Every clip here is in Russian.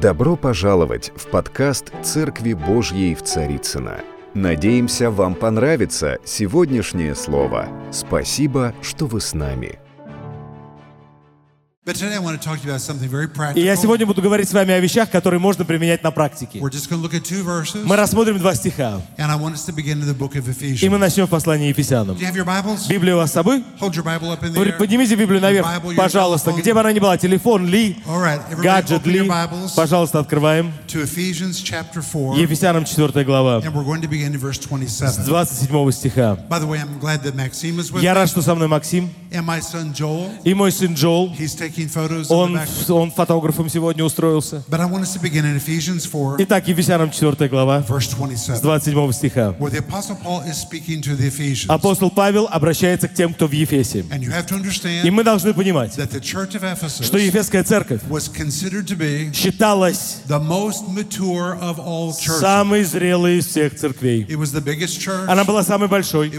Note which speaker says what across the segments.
Speaker 1: Добро пожаловать в подкаст «Церкви Божьей в Царицыно». Надеемся, вам понравится сегодняшнее слово. Спасибо, что вы с нами.
Speaker 2: И я сегодня буду говорить с вами о вещах, которые можно применять на практике. Мы рассмотрим два стиха, и мы начнем в послании Ефесянам. Библия у вас с собой? Поднимите Библию наверх, пожалуйста, где бы она ни была, телефон ли, гаджет ли. Пожалуйста, открываем.
Speaker 3: to Ephesians chapter 4,
Speaker 2: Ефесянам 4 глава, с
Speaker 3: 27.
Speaker 2: 27 стиха. Я рад, что со мной Максим и мой сын Джоул. Он, он фотографом сегодня устроился.
Speaker 3: But I want us to begin in Ephesians 4,
Speaker 2: Итак, Ефесянам 4 глава, с
Speaker 3: 27,
Speaker 2: 27 стиха. Апостол Павел обращается к тем, кто в Ефесе. И мы должны понимать, что Ефесская церковь считалась самой зрелой из всех церквей. Она была самой большой,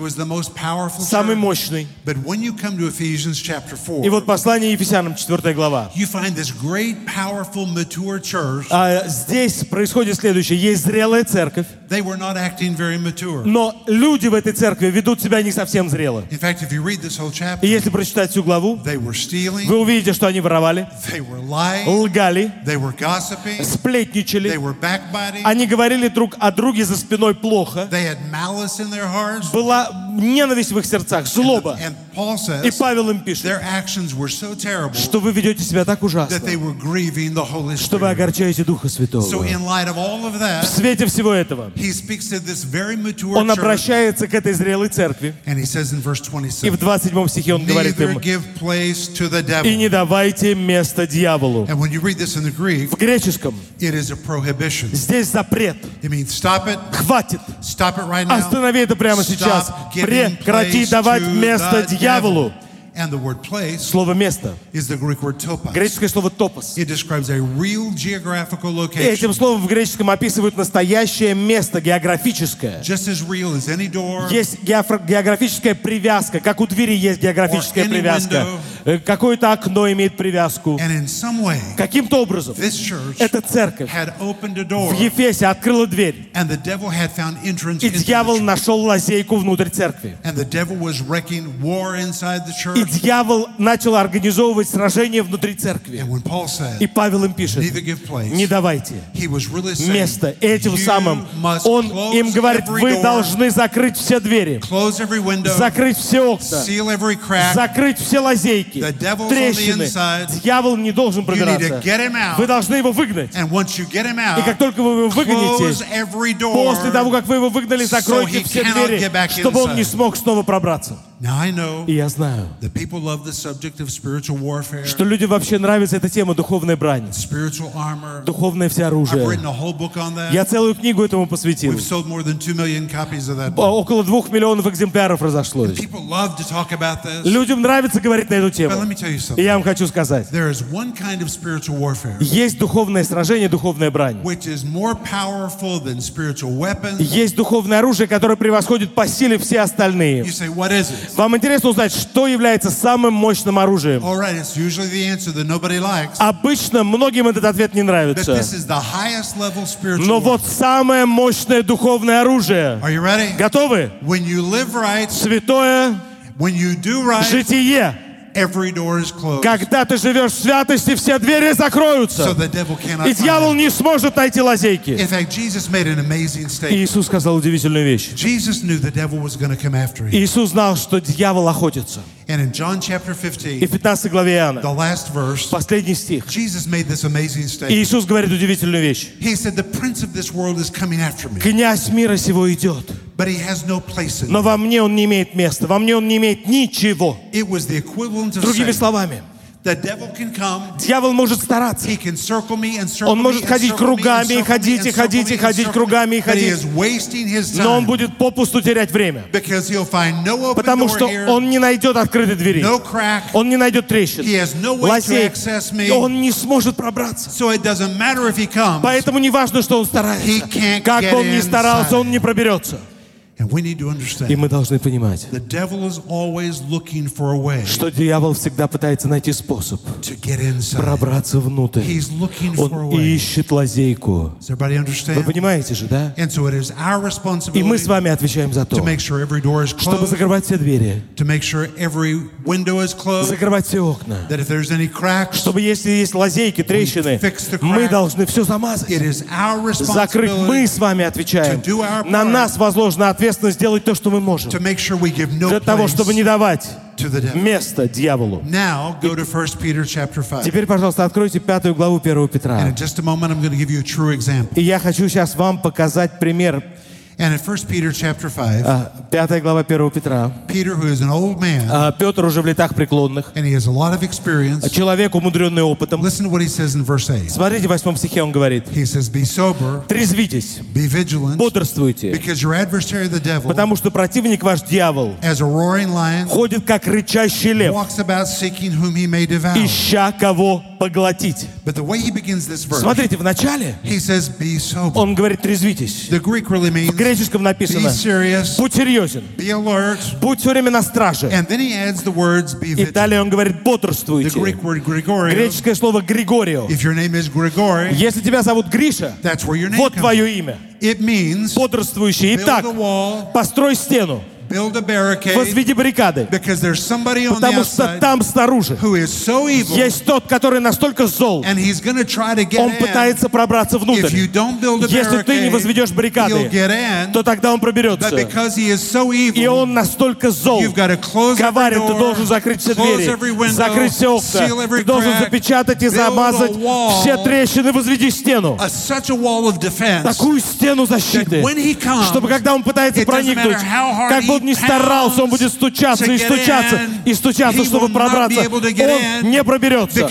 Speaker 2: самой мощной.
Speaker 3: But when you come to Ephesians chapter 4,
Speaker 2: И вот послание Ефесянам, 4 глава.
Speaker 3: you find this great, powerful, mature church.
Speaker 2: А здесь происходит следующее. Есть зрелая церковь,
Speaker 3: They were not acting very mature.
Speaker 2: но люди в этой церкви ведут себя не совсем зрело.
Speaker 3: In fact, if you read this whole
Speaker 2: И
Speaker 3: chapter,
Speaker 2: если прочитать всю главу,
Speaker 3: they were stealing,
Speaker 2: вы увидите, что они воровали,
Speaker 3: they were lying,
Speaker 2: лгали,
Speaker 3: they were gossiping, they
Speaker 2: сплетничали,
Speaker 3: were backbiting,
Speaker 2: они говорили друг о друге за спиной плохо,
Speaker 3: they had malice in their hearts.
Speaker 2: была ненависть в их сердцах, злоба. И Павел им пишет, что вы ведете себя так ужасно, что вы огорчаете Духа Святого. В свете всего этого он обращается к этой зрелой церкви, и в
Speaker 3: 27,
Speaker 2: 27 стихе он говорит им, и не давайте место дьяволу. В греческом здесь запрет. Хватит. Останови это прямо сейчас. Прекрати давать место дьяволу.
Speaker 3: And the word place
Speaker 2: Слово «место».
Speaker 3: is the Greek word topos.
Speaker 2: Греческое слово «топос».
Speaker 3: It describes a real geographical
Speaker 2: И
Speaker 3: location,
Speaker 2: Этим словом в греческом описывают настоящее место, географическое.
Speaker 3: just as real as any door,
Speaker 2: Есть географическая привязка, как у двери есть географическая привязка.
Speaker 3: window.
Speaker 2: Э, Какое-то окно имеет привязку.
Speaker 3: and in some way,
Speaker 2: Каким-то образом
Speaker 3: this church
Speaker 2: эта церковь
Speaker 3: had opened a door,
Speaker 2: в Ефесе открыла дверь,
Speaker 3: and the devil had found entrance
Speaker 2: и дьявол нашел лазейку внутрь церкви.
Speaker 3: And the devil was wreaking war inside the
Speaker 2: И
Speaker 3: church.
Speaker 2: Дьявол начал организовывать сражения внутри церкви. И Павел им пишет, не давайте место. Этим самым он им говорит, вы должны закрыть все двери, закрыть все окна, закрыть все лазейки, трещины. Дьявол не должен пробираться. Вы должны его выгнать. И как только вы его выгоните, после того, как вы его выгнали, закройте все двери, чтобы он не смог снова пробраться. И я знаю, что людям вообще нравится эта тема духовной брани, духовное все оружие. Я целую книгу этому посвятил. Около двух миллионов экземпляров разошлось. Людям нравится говорить на эту тему. И я вам хочу сказать, есть духовное сражение, духовная брань. Есть духовное оружие, которое превосходит по силе все остальные. Вам интересно узнать, что является самым мощным оружием? Обычно многим этот ответ не нравится. Но вот самое мощное духовное оружие. Готовы? Святое житие. Когда ты живешь в святости, все двери закроются. И дьявол не сможет найти лазейки. Иисус сказал удивительную вещь. Иисус знал, что дьявол охотится.
Speaker 3: And in John chapter
Speaker 2: И
Speaker 3: 15,
Speaker 2: в 15 главе Иоанна,
Speaker 3: the last verse,
Speaker 2: последний стих,
Speaker 3: Jesus made this amazing
Speaker 2: и
Speaker 3: statement.
Speaker 2: Иисус говорит удивительную вещь.
Speaker 3: He said, The prince of this world is coming after me,
Speaker 2: Князь мира сего идет,
Speaker 3: but he has no place in me.
Speaker 2: но во мне он не имеет места, во мне он не имеет ничего.
Speaker 3: It was the equivalent of
Speaker 2: Другими словами,
Speaker 3: the devil can come,
Speaker 2: дьявол может стараться.
Speaker 3: he can circle me and circle
Speaker 2: Он может ходить кругами,
Speaker 3: me
Speaker 2: ходить и ходить, и ходить кругами, и ходить. Но он будет попусту терять время,
Speaker 3: because he'll find no open
Speaker 2: потому
Speaker 3: door
Speaker 2: что
Speaker 3: here,
Speaker 2: он не найдет открытой двери.
Speaker 3: no crack,
Speaker 2: Он не найдет трещин,
Speaker 3: he has no way to
Speaker 2: лазеек,
Speaker 3: access me.
Speaker 2: и он не сможет пробраться.
Speaker 3: So it doesn't matter if he comes.
Speaker 2: Поэтому не важно, что он
Speaker 3: He
Speaker 2: старается.
Speaker 3: can't
Speaker 2: Как
Speaker 3: get
Speaker 2: он ни старался,
Speaker 3: inside.
Speaker 2: он не проберется. И мы должны понимать, что дьявол всегда пытается найти способ пробраться внутрь. Он ищет лазейку. Вы понимаете же, да? И мы с вами отвечаем за то, чтобы закрывать все двери, закрывать все окна. Чтобы если есть лазейки, трещины, мы должны все замазать. Закрыть мы с вами отвечаем. На нас возложена ответственность сделать то, что мы можем. Для того, чтобы не давать место дьяволу.
Speaker 3: Now go to 1 Peter chapter 5.
Speaker 2: Теперь, пожалуйста, откройте пятую главу 1
Speaker 3: And
Speaker 2: Петра. И я хочу сейчас вам показать пример.
Speaker 3: And in 1 Peter chapter 5,
Speaker 2: А, Пятая глава 1 Петра.
Speaker 3: Peter, who is an old man,
Speaker 2: А, Петр уже в летах преклонных.
Speaker 3: and he has a lot of experience,
Speaker 2: Человек, умудренный опытом.
Speaker 3: listen to what he says in verse 8.
Speaker 2: Смотрите, в восьмом стихе он говорит.
Speaker 3: He says, Be sober,
Speaker 2: Трезвитесь,
Speaker 3: be vigilant,
Speaker 2: бодрствуйте,
Speaker 3: because your adversary, the devil,
Speaker 2: потому что противник ваш дьявол
Speaker 3: as a roaring lion,
Speaker 2: ходит как рычащий лев,
Speaker 3: walks about seeking whom he may devour.
Speaker 2: ища кого поглотить.
Speaker 3: But the way he begins this verse,
Speaker 2: Смотрите, в начале
Speaker 3: he says, Be sober.
Speaker 2: он говорит трезвитесь.
Speaker 3: The Greek really means
Speaker 2: греческом написано будь серьезен, будь все время на страже. И далее он говорит бодрствуйте. Греческое слово Григорио. Если тебя зовут Гриша, вот твое имя. Бодрствующий. Итак, построй стену, возведи баррикады, потому что там снаружи есть тот, который настолько зол, он пытается пробраться внутрь. Если ты не возведешь баррикады, то тогда он проберется. И он настолько зол, коварен, ты должен закрыть все двери, закрыть все окна, ты должен запечатать и замазать все трещины, возведи стену. Такую стену защиты, чтобы когда он пытается проникнуть, как бы
Speaker 3: he
Speaker 2: ни старался, он будет стучаться и стучаться, и стучаться, чтобы пробраться. Он не проберется,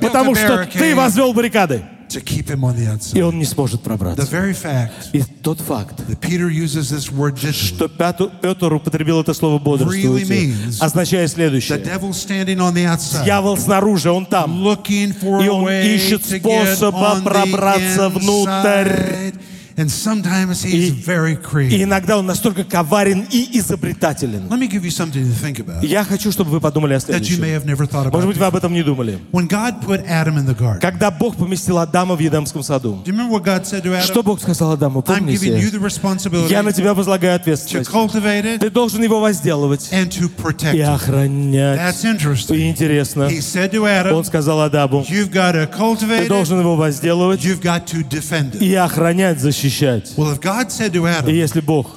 Speaker 2: потому что ты возвел баррикады,
Speaker 3: to keep him on the outside.
Speaker 2: и он не сможет
Speaker 3: The
Speaker 2: пробраться.
Speaker 3: very fact
Speaker 2: И тот факт,
Speaker 3: that Peter uses this word
Speaker 2: что Пяту- Петр употребил это слово
Speaker 3: Really
Speaker 2: бодрствуйте,
Speaker 3: means
Speaker 2: означает
Speaker 3: the
Speaker 2: следующее.
Speaker 3: devil standing on the outside,
Speaker 2: Дьявол снаружи, он там.
Speaker 3: looking for
Speaker 2: И он ищет способа пробраться
Speaker 3: the
Speaker 2: внутрь.
Speaker 3: inside. And sometimes he's
Speaker 2: И-
Speaker 3: very
Speaker 2: И
Speaker 3: creative.
Speaker 2: иногда он настолько коварен и изобретателен.
Speaker 3: Let me give you something to think about
Speaker 2: Я хочу, чтобы вы подумали о
Speaker 3: that you may
Speaker 2: следующем.
Speaker 3: have never thought
Speaker 2: Может
Speaker 3: about.
Speaker 2: быть, вы об этом не думали.
Speaker 3: When God put Adam in the garden,
Speaker 2: Когда Бог поместил Адама в Едемском саду,
Speaker 3: do you remember what God said to Adam?
Speaker 2: что Бог сказал Адаму?
Speaker 3: I'm giving you
Speaker 2: Помните?
Speaker 3: the responsibility
Speaker 2: Я на тебя возлагаю
Speaker 3: to
Speaker 2: ответственность.
Speaker 3: cultivate it
Speaker 2: Ты должен его возделывать
Speaker 3: and to protect
Speaker 2: и
Speaker 3: it.
Speaker 2: охранять.
Speaker 3: That's interesting.
Speaker 2: И интересно,
Speaker 3: He said to
Speaker 2: он
Speaker 3: Adam,
Speaker 2: сказал Адаму,
Speaker 3: You've got to
Speaker 2: ты
Speaker 3: cultivate it,
Speaker 2: должен его возделывать
Speaker 3: you've got to defend it.
Speaker 2: и охранять, защищать.
Speaker 3: Well, if God said to
Speaker 2: И
Speaker 3: Adam,
Speaker 2: если Бог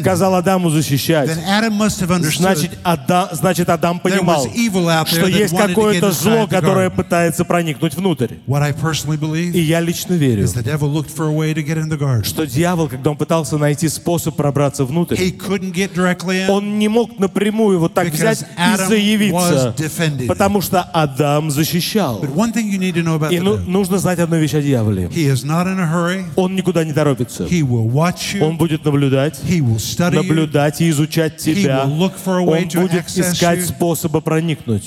Speaker 2: Сказал Адаму защищать, значит,
Speaker 3: understood
Speaker 2: Ада- значит Адам понимал, что есть какое-то зло, которое пытается проникнуть внутрь. И я лично верю, что дьявол, когда он пытался найти способ пробраться внутрь, он не мог напрямую вот так взять и заявиться, потому что Адам защищал. И ну- нужно знать одну вещь о дьяволе. Он никуда не торопится. Он будет наблюдать, наблюдать и изучать тебя. Он будет искать способа проникнуть.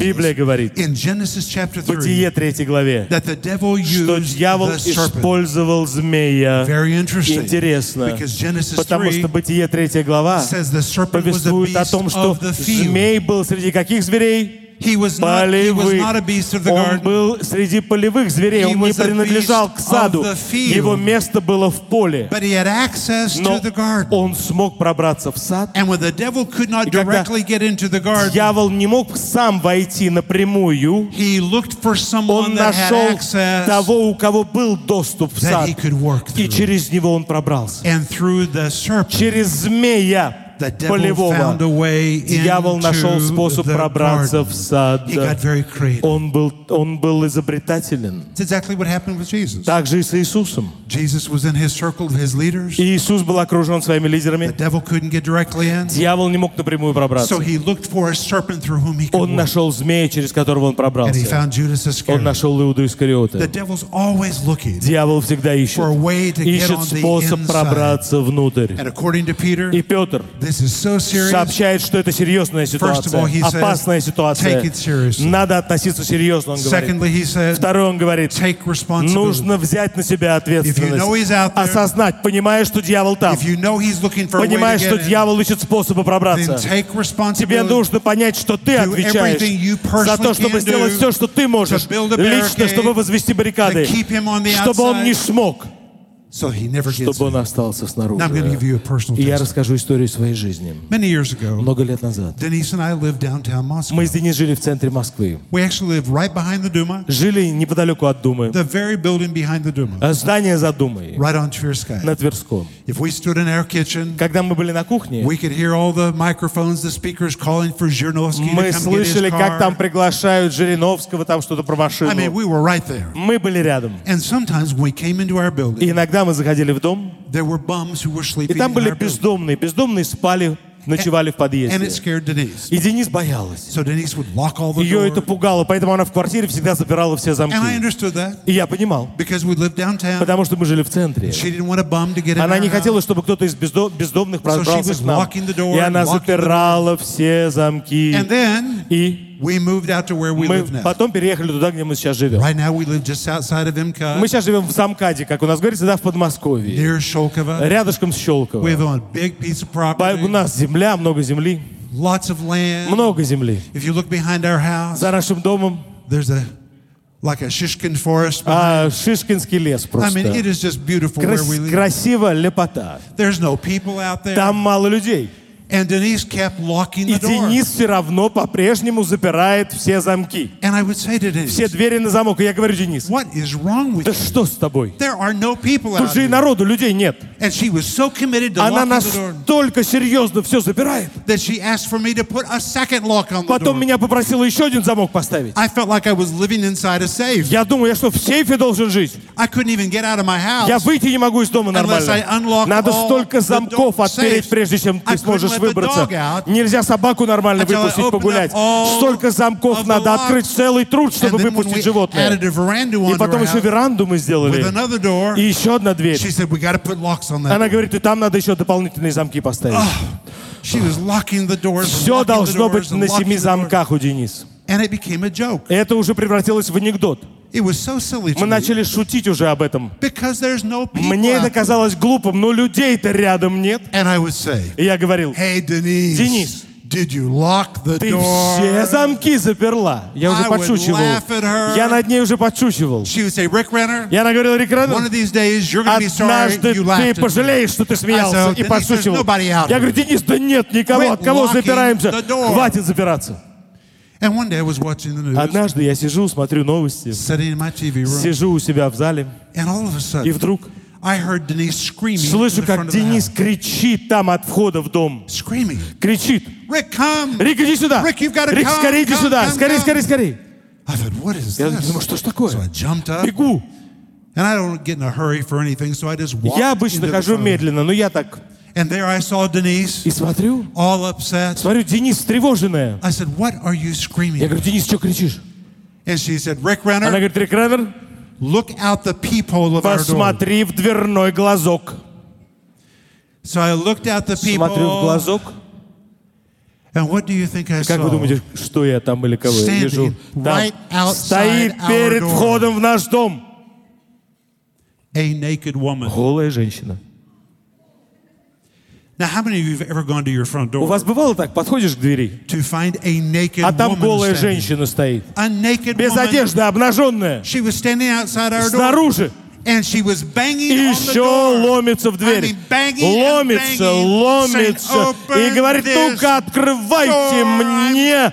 Speaker 2: Библия говорит в
Speaker 3: 3
Speaker 2: Бытие 3 главе, что дьявол использовал змея. Интересно, потому
Speaker 3: 3
Speaker 2: что Бытие 3 глава повествует о том, что змей был среди каких зверей? Полевых. Он был среди полевых зверей, он не принадлежал к саду. Его место было в поле. Но он смог пробраться в сад. И когда Дьявол не мог сам войти напрямую. Он нашел того, у кого был доступ в сад. И через него он пробрался. Через змея полевого дьявол нашел способ пробраться в сад. Он был, он был изобретателен. Так же и с Иисусом. Иисус был окружен своими лидерами. Дьявол не мог напрямую пробраться. Он нашел змея, через которого он пробрался. Он нашел Иуду Искариота. Дьявол всегда ищет. Ищет способ пробраться внутрь. И Петр сообщает, что это серьезная ситуация, опасная ситуация. Надо относиться серьезно, он говорит. Второе, он говорит, нужно взять на себя ответственность. Осознать, понимая, что дьявол там.
Speaker 3: To
Speaker 2: что дьявол ищет способы пробраться. Тебе нужно понять, что ты отвечаешь за то, чтобы сделать все, что ты можешь, лично, чтобы возвести баррикады, чтобы он не смог,
Speaker 3: so he never gets
Speaker 2: чтобы он
Speaker 3: in.
Speaker 2: остался снаружи.
Speaker 3: Now I'm going to give you a personal
Speaker 2: И я расскажу историю своей жизни.
Speaker 3: Many years ago,
Speaker 2: Много лет назад.
Speaker 3: Denise and I lived downtown Moscow.
Speaker 2: Мы с Денис жили в центре Москвы.
Speaker 3: We actually lived right behind the Duma,
Speaker 2: Жили неподалеку от Думы.
Speaker 3: the very building behind the Duma,
Speaker 2: А Здание за Думой,
Speaker 3: right on Tverskaya.
Speaker 2: на Тверском.
Speaker 3: If we stood in our kitchen,
Speaker 2: Когда мы были на кухне,
Speaker 3: we could hear all the microphones, the speakers calling for Zhirnovsky
Speaker 2: мы
Speaker 3: to come get his
Speaker 2: слышали, как там
Speaker 3: car.
Speaker 2: приглашают Жириновского, там что-то про
Speaker 3: I
Speaker 2: машину.
Speaker 3: mean, we were right there.
Speaker 2: Мы были рядом.
Speaker 3: And sometimes when we came into our
Speaker 2: И
Speaker 3: building,
Speaker 2: иногда мы заходили в дом, и там были бездомные. Бездомные спали, ночевали в подъезде. И Денис боялась. Ее это пугало, поэтому она в квартире всегда запирала все замки. И я понимал, потому что мы жили в центре. Она не хотела, чтобы кто-то из бездо- бездомных пробрался к нам. И она запирала все замки. И
Speaker 3: we moved out to where we
Speaker 2: мы
Speaker 3: live now.
Speaker 2: потом переехали туда, где мы сейчас живем.
Speaker 3: Right now we live just outside of MCA,
Speaker 2: Мы сейчас живем в Замкаде, как у нас говорится, да, в Подмосковье.
Speaker 3: near Sholkova.
Speaker 2: Рядышком с
Speaker 3: We
Speaker 2: Щелково.
Speaker 3: have a big piece of
Speaker 2: У
Speaker 3: property,
Speaker 2: нас земля, много земли.
Speaker 3: lots of land.
Speaker 2: Много земли.
Speaker 3: If you look behind our house,
Speaker 2: За нашим домом
Speaker 3: there's a like a shishkin forest.
Speaker 2: а, Шишкинский лес
Speaker 3: I
Speaker 2: просто.
Speaker 3: mean, it is just beautiful where
Speaker 2: Крас-
Speaker 3: we live.
Speaker 2: красиво, лепота.
Speaker 3: There's no people out there.
Speaker 2: Там мало людей.
Speaker 3: And Denise kept locking
Speaker 2: И
Speaker 3: the door.
Speaker 2: Денис все равно по-прежнему запирает все замки.
Speaker 3: And I would say to
Speaker 2: Все
Speaker 3: Denise,
Speaker 2: двери на замок. И я говорю, Денис,
Speaker 3: what is wrong with
Speaker 2: да что с тобой?
Speaker 3: There are no people
Speaker 2: Тут же и народу, людей нет.
Speaker 3: And she was so committed to
Speaker 2: Она настолько серьезно все запирает.
Speaker 3: that she asked for me to put a second lock on the
Speaker 2: Потом
Speaker 3: door.
Speaker 2: меня попросила еще один замок поставить.
Speaker 3: I felt like I was living inside a safe.
Speaker 2: Я думаю, я что, в сейфе должен жить?
Speaker 3: I couldn't even get out of my house.
Speaker 2: Я выйти не могу из дома
Speaker 3: Unless I
Speaker 2: нормально.
Speaker 3: unlock
Speaker 2: Надо
Speaker 3: all
Speaker 2: столько замков отпереть, прежде чем
Speaker 3: I
Speaker 2: ты сможешь
Speaker 3: the
Speaker 2: выбраться.
Speaker 3: out
Speaker 2: Нельзя собаку нормально выпустить погулять. Столько замков надо открыть, целый труд, чтобы выпустить животное. И потом еще веранду мы сделали. И еще одна дверь. Она
Speaker 3: door."
Speaker 2: говорит, и там надо еще дополнительные замки поставить. Все должно быть на семи замках у Денис. Это уже превратилось в анекдот. Мы начали шутить уже об этом. Мне это казалось глупым, но людей-то рядом нет. И я говорил, Денис,
Speaker 3: did you lock the
Speaker 2: ты
Speaker 3: door?
Speaker 2: все замки заперла. Я уже
Speaker 3: I
Speaker 2: подшучивал. Я над ней уже подшучивал.
Speaker 3: She would say, Rick Renner,
Speaker 2: Я говорил, Рик
Speaker 3: one
Speaker 2: Реннер,
Speaker 3: of these days you're going to be sorry
Speaker 2: однажды
Speaker 3: you
Speaker 2: ты пожалеешь, что ты смеялся
Speaker 3: said,
Speaker 2: и
Speaker 3: "Denise,
Speaker 2: подшучивал. Я
Speaker 3: here."
Speaker 2: говорю, Денис, да нет никого,
Speaker 3: Quit
Speaker 2: от кого запираемся? Хватит запираться. Однажды я сижу, смотрю новости, сижу у себя в зале, и вдруг слышу, как Денис кричит там от входа в дом. Кричит. Рик, иди сюда! Рик, скорее иди сюда! Скорее, скорее, скорее! Я думаю, что ж такое? Бегу. Я обычно хожу медленно, но я так
Speaker 3: And there I saw Denise,
Speaker 2: и смотрю,
Speaker 3: all upset.
Speaker 2: смотрю, Денис встревоженная.
Speaker 3: I said, what are you
Speaker 2: Я
Speaker 3: screaming?
Speaker 2: говорю, Денис, что кричишь?
Speaker 3: And she said, Rick
Speaker 2: Она
Speaker 3: Renner,
Speaker 2: говорит, Рик Реннер,
Speaker 3: look out the peephole of our door.
Speaker 2: посмотри в дверной глазок.
Speaker 3: So I looked out the
Speaker 2: Смотрю в
Speaker 3: peephole,
Speaker 2: глазок.
Speaker 3: and what do you think I
Speaker 2: Как вы
Speaker 3: saw?
Speaker 2: думаете, что я там или кого я
Speaker 3: Standing
Speaker 2: вижу? Там
Speaker 3: right outside
Speaker 2: стоит
Speaker 3: our
Speaker 2: перед
Speaker 3: door.
Speaker 2: входом в наш дом
Speaker 3: A naked woman.
Speaker 2: голая женщина.
Speaker 3: Now, how many of you have ever gone to your front
Speaker 2: У
Speaker 3: door
Speaker 2: вас бывало так, подходишь к двери,
Speaker 3: to find a naked
Speaker 2: а там
Speaker 3: woman
Speaker 2: голая
Speaker 3: standing?
Speaker 2: женщина стоит.
Speaker 3: A naked
Speaker 2: Без
Speaker 3: woman.
Speaker 2: одежды, обнаженная.
Speaker 3: She was standing outside our door,
Speaker 2: Снаружи.
Speaker 3: and she was banging
Speaker 2: И
Speaker 3: on the
Speaker 2: еще
Speaker 3: door.
Speaker 2: ломится в
Speaker 3: I
Speaker 2: дверь.
Speaker 3: mean, banging
Speaker 2: Ломится,
Speaker 3: banging,
Speaker 2: ломится.
Speaker 3: saying,
Speaker 2: И
Speaker 3: "Open
Speaker 2: говорит, ну-ка, открывайте мне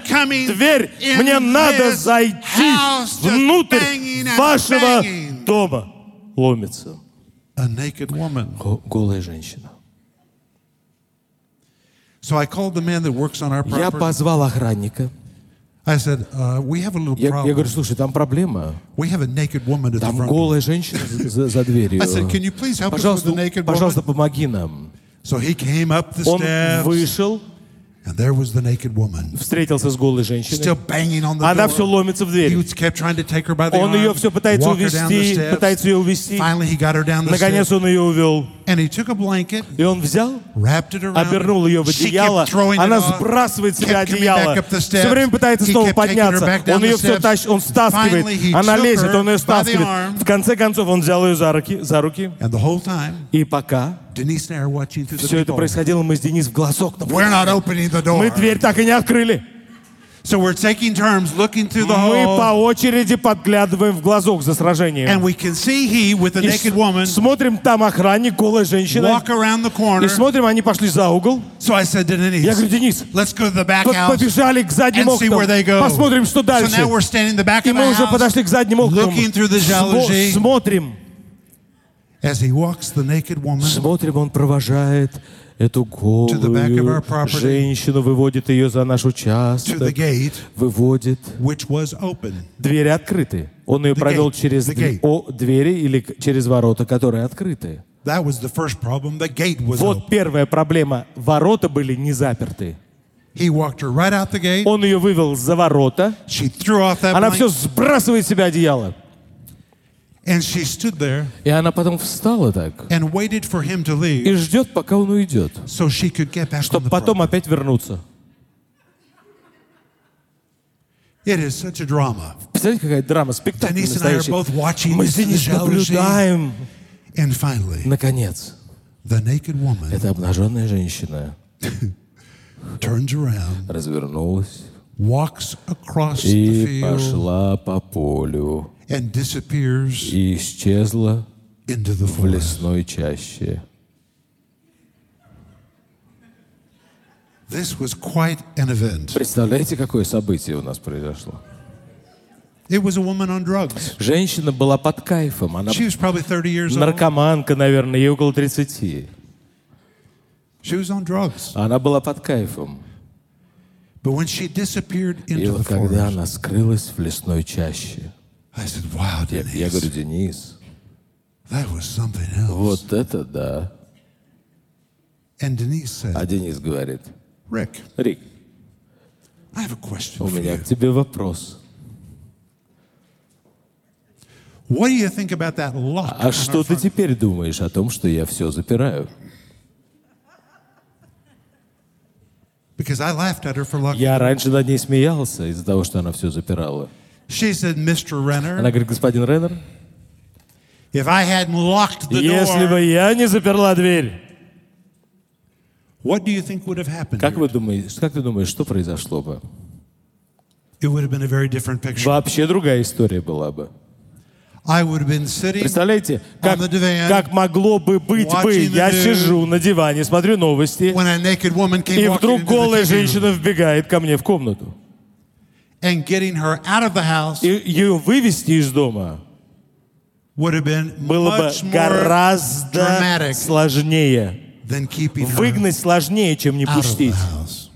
Speaker 2: дверь. Мне надо зайти внутрь вашего дома. Ломится.
Speaker 3: A naked woman.
Speaker 2: Го- Голая женщина.
Speaker 3: So I called the man that works on our
Speaker 2: Я
Speaker 3: property.
Speaker 2: позвал охранника.
Speaker 3: I said, uh, we have a little
Speaker 2: Я, я
Speaker 3: problem.
Speaker 2: говорю, слушай, там проблема.
Speaker 3: We have a naked woman at the
Speaker 2: Там
Speaker 3: front.
Speaker 2: голая женщина за, за- за дверью.
Speaker 3: I said, can you please help us with
Speaker 2: Пожалуйста,
Speaker 3: the naked
Speaker 2: пожалуйста,
Speaker 3: woman?
Speaker 2: помоги нам.
Speaker 3: So he came up the
Speaker 2: Он
Speaker 3: steps,
Speaker 2: вышел,
Speaker 3: And there was the naked woman,
Speaker 2: встретился с голой
Speaker 3: still
Speaker 2: женщиной.
Speaker 3: banging on the
Speaker 2: Она все
Speaker 3: door.
Speaker 2: ломится в
Speaker 3: He
Speaker 2: дверь.
Speaker 3: was kept trying to take her by the
Speaker 2: Он
Speaker 3: arm,
Speaker 2: ее все пытается
Speaker 3: walk her down the
Speaker 2: увести,
Speaker 3: steps.
Speaker 2: пытается ее увести.
Speaker 3: Finally, he got her down the
Speaker 2: Наконец
Speaker 3: steps,
Speaker 2: он ее увел.
Speaker 3: and he took a blanket,
Speaker 2: И он взял,
Speaker 3: wrapped it around
Speaker 2: обернул ее в
Speaker 3: She kept
Speaker 2: одеяло.
Speaker 3: throwing it
Speaker 2: Она
Speaker 3: off,
Speaker 2: сбрасывает с себя
Speaker 3: kept coming
Speaker 2: одеяло.
Speaker 3: back up the steps.
Speaker 2: Все время пытается
Speaker 3: He
Speaker 2: снова
Speaker 3: kept taking her
Speaker 2: подняться.
Speaker 3: back down
Speaker 2: Он
Speaker 3: the
Speaker 2: ее все
Speaker 3: steps.
Speaker 2: тащит, он стаскивает.
Speaker 3: Finally, he
Speaker 2: Она
Speaker 3: took
Speaker 2: лезет,
Speaker 3: her
Speaker 2: он ее
Speaker 3: by the
Speaker 2: стаскивает.
Speaker 3: arm.
Speaker 2: В конце концов он взял ее за руки. За руки.
Speaker 3: and the whole time,
Speaker 2: И пока
Speaker 3: Denise and I are watching through the
Speaker 2: все это
Speaker 3: peephole.
Speaker 2: происходило, мы с Денис в глаз окна.
Speaker 3: We're not opening the door.
Speaker 2: Мы дверь так и не открыли.
Speaker 3: So we're taking turns looking through the
Speaker 2: Мы
Speaker 3: hole,
Speaker 2: по очереди подглядываем в глазок за сражением.
Speaker 3: and we can see he with the
Speaker 2: И
Speaker 3: naked
Speaker 2: с-
Speaker 3: woman
Speaker 2: смотрим, там охранник, голая женщина.
Speaker 3: walk around the corner.
Speaker 2: И смотрим, они пошли за угол.
Speaker 3: So I said to Denise,
Speaker 2: Я говорю, Денис,
Speaker 3: let's go to the back
Speaker 2: вот
Speaker 3: house
Speaker 2: побежали к задним
Speaker 3: and see where they
Speaker 2: окнам.
Speaker 3: go.
Speaker 2: Посмотрим, что
Speaker 3: So
Speaker 2: дальше.
Speaker 3: now we're standing in the back
Speaker 2: И
Speaker 3: of
Speaker 2: мы
Speaker 3: the
Speaker 2: уже
Speaker 3: house
Speaker 2: подошли к задним окнам.
Speaker 3: looking through the
Speaker 2: Смо-
Speaker 3: jalousie.
Speaker 2: Смотрим. Смотрим, он провожает эту голую женщину, выводит ее за наш участок, выводит. Двери открыты. Он ее
Speaker 3: The
Speaker 2: провел через о, двери или через ворота, которые открыты. Вот
Speaker 3: open.
Speaker 2: первая проблема. Ворота были не заперты. Он ее вывел за ворота. Она все сбрасывает с себя одеяло.
Speaker 3: And she stood there
Speaker 2: И она потом встала так
Speaker 3: and waited for him to leave
Speaker 2: и ждет, пока он уйдет,
Speaker 3: so she could get back on
Speaker 2: чтобы
Speaker 3: the
Speaker 2: потом
Speaker 3: property.
Speaker 2: опять вернуться.
Speaker 3: It is such a drama.
Speaker 2: Представляете, какая драма, спектакль
Speaker 3: Denise and I are
Speaker 2: настоящий.
Speaker 3: both watching
Speaker 2: Мы
Speaker 3: this
Speaker 2: с Денис
Speaker 3: jealousy.
Speaker 2: наблюдаем.
Speaker 3: And finally,
Speaker 2: Наконец,
Speaker 3: the naked woman
Speaker 2: эта обнаженная женщина
Speaker 3: turns around,
Speaker 2: развернулась и пошла по полю
Speaker 3: and disappears
Speaker 2: и исчезла
Speaker 3: into the
Speaker 2: в лесной чаще.
Speaker 3: This was quite an event.
Speaker 2: Представляете, какое событие у нас произошло?
Speaker 3: It was a woman on drugs.
Speaker 2: Женщина была под кайфом. Она
Speaker 3: She was probably 30 years old.
Speaker 2: наркоманка, наверное, ей около 30.
Speaker 3: She was on drugs.
Speaker 2: Она была под кайфом.
Speaker 3: But when she disappeared
Speaker 2: И
Speaker 3: into the
Speaker 2: вот когда
Speaker 3: forest,
Speaker 2: она скрылась в лесной чаще,
Speaker 3: I said, wow,
Speaker 2: я, я говорю,
Speaker 3: Denise,
Speaker 2: Денис,
Speaker 3: that was something else.
Speaker 2: вот это да.
Speaker 3: And Denise
Speaker 2: А
Speaker 3: said,
Speaker 2: Денис говорит,
Speaker 3: Rick,
Speaker 2: Рик,
Speaker 3: I have a question
Speaker 2: у
Speaker 3: for
Speaker 2: меня
Speaker 3: you.
Speaker 2: к тебе вопрос.
Speaker 3: What do you think about that lock?
Speaker 2: А что ты теперь думаешь о том, что я все запираю?
Speaker 3: Because I laughed at her for.
Speaker 2: Я раньше над ней смеялся из-за того, что она все запирала.
Speaker 3: She said, Mr. Renner,
Speaker 2: Она говорит, господин Реннер,
Speaker 3: if I hadn't locked the
Speaker 2: если
Speaker 3: door,
Speaker 2: бы я не заперла дверь,
Speaker 3: what do you think would have happened?
Speaker 2: как, вы думаете, как ты думаешь, что произошло бы?
Speaker 3: It would have been a very different picture.
Speaker 2: Вообще другая история была бы.
Speaker 3: I would have been sitting
Speaker 2: Представляете, как,
Speaker 3: On the divan,
Speaker 2: как могло бы быть бы, я
Speaker 3: news.
Speaker 2: сижу на диване, смотрю новости, и вдруг голая женщина вбегает ко мне в комнату.
Speaker 3: and getting her out of the house
Speaker 2: И ее вывести из дома
Speaker 3: would have been
Speaker 2: было бы гораздо
Speaker 3: dramatic
Speaker 2: сложнее.
Speaker 3: than keeping her
Speaker 2: Выгнать сложнее, чем не пустить.
Speaker 3: house.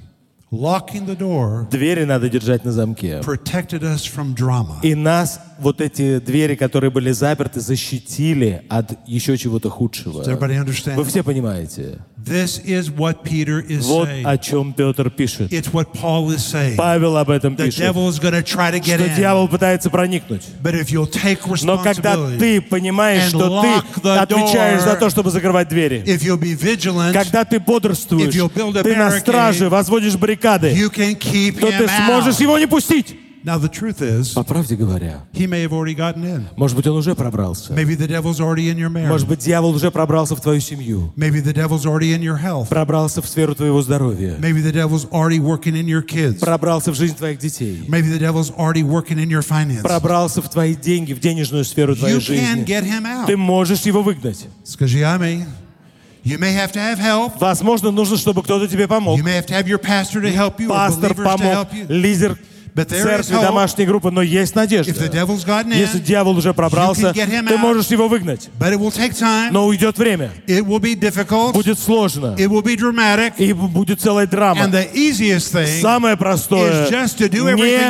Speaker 3: Locking the door
Speaker 2: Двери надо держать на замке.
Speaker 3: protected us from drama.
Speaker 2: И нас, вот эти двери, которые были заперты, защитили от еще чего-то худшего. Вы все понимаете.
Speaker 3: This is what Peter is
Speaker 2: Вот о чем Петр пишет.
Speaker 3: It's what Paul is saying.
Speaker 2: Павел об этом
Speaker 3: The
Speaker 2: пишет.
Speaker 3: devil is going to try to get
Speaker 2: Что дьявол пытается проникнуть.
Speaker 3: But if you'll take
Speaker 2: Но когда ты понимаешь, что ты отвечаешь за то, чтобы закрывать двери, когда ты бодрствуешь, ты на страже, возводишь баррикады, то ты сможешь его не пустить.
Speaker 3: Now the truth is,
Speaker 2: По правде говоря,
Speaker 3: he may have already gotten in.
Speaker 2: может быть, он уже пробрался.
Speaker 3: Maybe the devil's already in your marriage.
Speaker 2: Может быть, дьявол уже пробрался в твою семью,
Speaker 3: Maybe the devil's already in your health.
Speaker 2: пробрался в сферу твоего здоровья,
Speaker 3: Maybe the devil's already working in your kids.
Speaker 2: пробрался в жизнь твоих детей,
Speaker 3: Maybe the devil's already working in your finances.
Speaker 2: пробрался в твои деньги, в денежную сферу
Speaker 3: You
Speaker 2: твоей
Speaker 3: can
Speaker 2: жизни.
Speaker 3: get him out.
Speaker 2: Ты можешь его выгнать.
Speaker 3: Скажи аминь. You may have to have help.
Speaker 2: Возможно, нужно, чтобы кто-то тебе помог.
Speaker 3: You may have to have your pastor to help you
Speaker 2: Пастор помог,
Speaker 3: you.
Speaker 2: лидер церкви,
Speaker 3: hope.
Speaker 2: домашней группы, но есть надежда. Если дьявол уже пробрался, ты можешь его выгнать. Но уйдет время. Будет сложно. И будет целая драма. Самое простое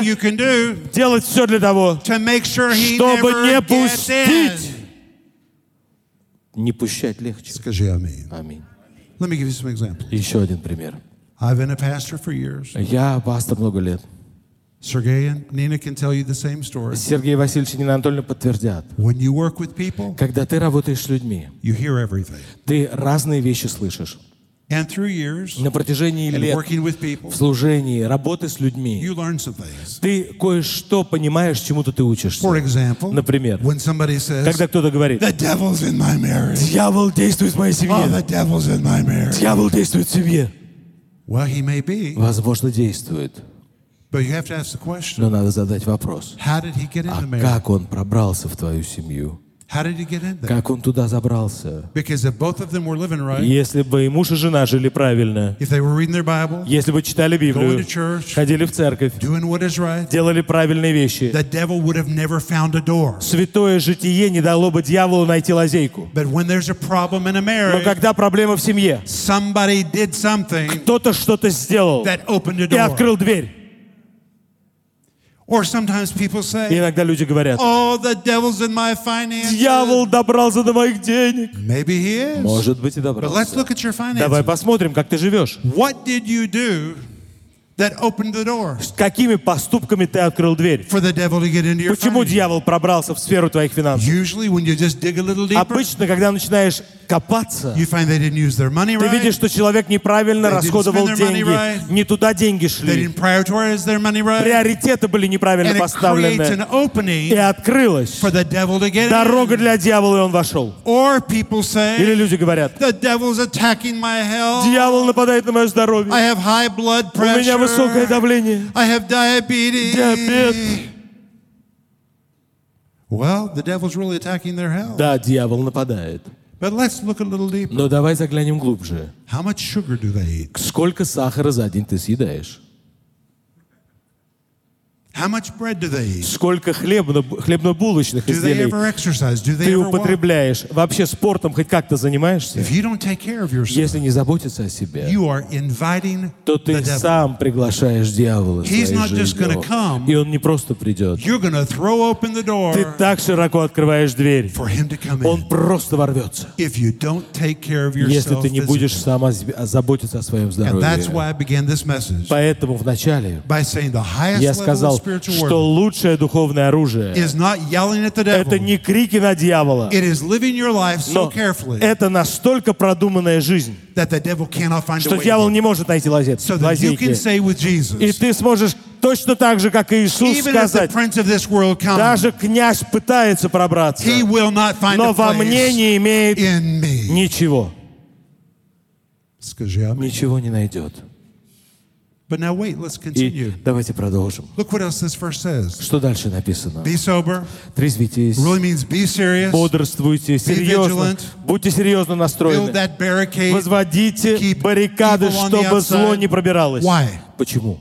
Speaker 2: не делать все для того, чтобы не пустить. Не пущать легче.
Speaker 3: Скажи аминь.
Speaker 2: Аминь. Еще один пример. Я пастор много лет. Сергей Васильевич и Нина Анатольевна подтвердят. Когда ты работаешь с людьми, ты разные вещи слышишь. На протяжении лет в служении, работы с людьми, ты кое-что понимаешь, чему-то ты учишься. Например, когда кто-то говорит, дьявол действует в моей
Speaker 3: Oh,
Speaker 2: семье, дьявол действует в семье. Возможно, действует, но надо задать вопрос.
Speaker 3: How did he get
Speaker 2: А как он пробрался в твою семью?
Speaker 3: How did he get in there?
Speaker 2: Как он туда забрался?
Speaker 3: Because if both of them were living right,
Speaker 2: Если бы и муж, и жена жили правильно,
Speaker 3: if they were reading their Bible,
Speaker 2: если бы читали
Speaker 3: going
Speaker 2: Библию,
Speaker 3: to church,
Speaker 2: ходили в церковь,
Speaker 3: doing what is right,
Speaker 2: делали правильные вещи,
Speaker 3: the devil would have never found a door.
Speaker 2: святое житие не дало бы дьяволу найти лазейку.
Speaker 3: But when there's a problem in a
Speaker 2: Но когда проблема в семье,
Speaker 3: somebody did something
Speaker 2: кто-то что-то сделал
Speaker 3: that opened a
Speaker 2: и
Speaker 3: door.
Speaker 2: открыл дверь.
Speaker 3: Or sometimes people
Speaker 2: И
Speaker 3: say,
Speaker 2: иногда люди говорят,
Speaker 3: Oh, the devil's in my finances.
Speaker 2: дьявол добрался до моих денег.
Speaker 3: Maybe he is.
Speaker 2: Может быть и
Speaker 3: But let's
Speaker 2: добрался.
Speaker 3: look at your
Speaker 2: Давай
Speaker 3: finances.
Speaker 2: посмотрим, как ты живешь.
Speaker 3: What did you do that opened the door
Speaker 2: С какими поступками ты открыл дверь?
Speaker 3: for the devil to get into your
Speaker 2: Почему
Speaker 3: finances?
Speaker 2: дьявол пробрался в сферу твоих финансов?
Speaker 3: Usually, when you just dig a little deeper,
Speaker 2: Обычно, когда начинаешь копаться,
Speaker 3: you find they didn't use their money
Speaker 2: ты
Speaker 3: right.
Speaker 2: видишь, что человек неправильно
Speaker 3: They didn't
Speaker 2: расходовал
Speaker 3: spend their money
Speaker 2: деньги,
Speaker 3: right.
Speaker 2: не туда деньги
Speaker 3: They
Speaker 2: шли,
Speaker 3: didn't prioritize their money right.
Speaker 2: приоритеты были неправильно
Speaker 3: And it creates
Speaker 2: поставлены,
Speaker 3: an
Speaker 2: и
Speaker 3: opening
Speaker 2: открылась
Speaker 3: for the devil to get
Speaker 2: дорога
Speaker 3: in.
Speaker 2: для дьявола, и он вошел.
Speaker 3: Or people
Speaker 2: Или
Speaker 3: say,
Speaker 2: люди говорят,
Speaker 3: the devil's attacking my health.
Speaker 2: дьявол нападает на мое здоровье,
Speaker 3: I have high blood
Speaker 2: у меня высокое давление,
Speaker 3: I have diabetes.
Speaker 2: диабет.
Speaker 3: Well, the devil's really attacking their health.
Speaker 2: Да, дьявол нападает.
Speaker 3: But let's look a little deeper.
Speaker 2: Но давай заглянем глубже.
Speaker 3: How much sugar do they eat?
Speaker 2: Сколько сахара за день ты съедаешь?
Speaker 3: How much bread do they eat?
Speaker 2: Сколько хлебно, хлебно-булочных изделий ты употребляешь? Вообще спортом хоть как-то занимаешься? Если не заботиться о себе, то ты сам приглашаешь дьявола в
Speaker 3: come.
Speaker 2: И он не просто придет. Ты так широко открываешь дверь. Он просто ворвется. Если ты не будешь сам заботиться о своем здоровье. Поэтому вначале я сказал, что лучшее духовное оружие это не крики на дьявола, но это настолько продуманная жизнь, что дьявол не может найти лазейки. И ты сможешь точно так же, как и Иисус, сказать, даже князь пытается пробраться, но во мне не имеет ничего.
Speaker 3: Скажи.
Speaker 2: Ничего не найдет.
Speaker 3: But now wait, let's
Speaker 2: И
Speaker 3: continue.
Speaker 2: давайте продолжим.
Speaker 3: Look what else this verse says.
Speaker 2: Что дальше написано?
Speaker 3: Be sober
Speaker 2: Трезвитесь,
Speaker 3: really means be serious.
Speaker 2: бодрствуйте, серьезно, будьте серьезно
Speaker 3: Build
Speaker 2: настроены.
Speaker 3: that barricade.
Speaker 2: Возводите
Speaker 3: Keep
Speaker 2: баррикады, чтобы зло не пробиралось.
Speaker 3: Why?
Speaker 2: Почему?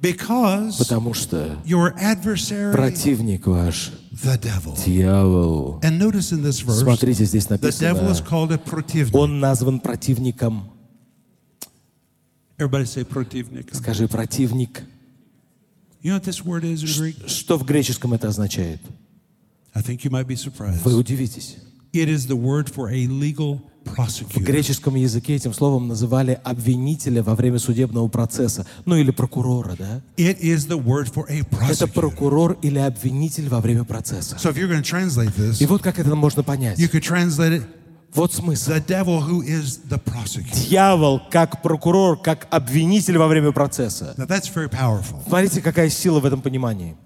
Speaker 3: Because
Speaker 2: Потому что
Speaker 3: your adversary,
Speaker 2: противник ваш,
Speaker 3: the devil.
Speaker 2: дьявол,
Speaker 3: And notice in this verse,
Speaker 2: смотрите, здесь
Speaker 3: the devil is
Speaker 2: написано,
Speaker 3: called a противник.
Speaker 2: он назван противником.
Speaker 3: Everybody say противник.
Speaker 2: Скажи, противник.
Speaker 3: You know what this word is in Greek?
Speaker 2: Что в греческом это означает?
Speaker 3: I think you might be surprised.
Speaker 2: Вы удивитесь.
Speaker 3: It is the word for a legal
Speaker 2: В греческом языке этим словом называли обвинителя во время судебного процесса. Ну или прокурора, да?
Speaker 3: It is the word for a
Speaker 2: Это
Speaker 3: prosecutor.
Speaker 2: прокурор или обвинитель во время процесса.
Speaker 3: So if you're going to translate this,
Speaker 2: И вот как это можно понять.
Speaker 3: you could translate it
Speaker 2: Вот смысл. Дьявол как прокурор, как обвинитель во время процесса. Смотрите, какая сила в этом понимании.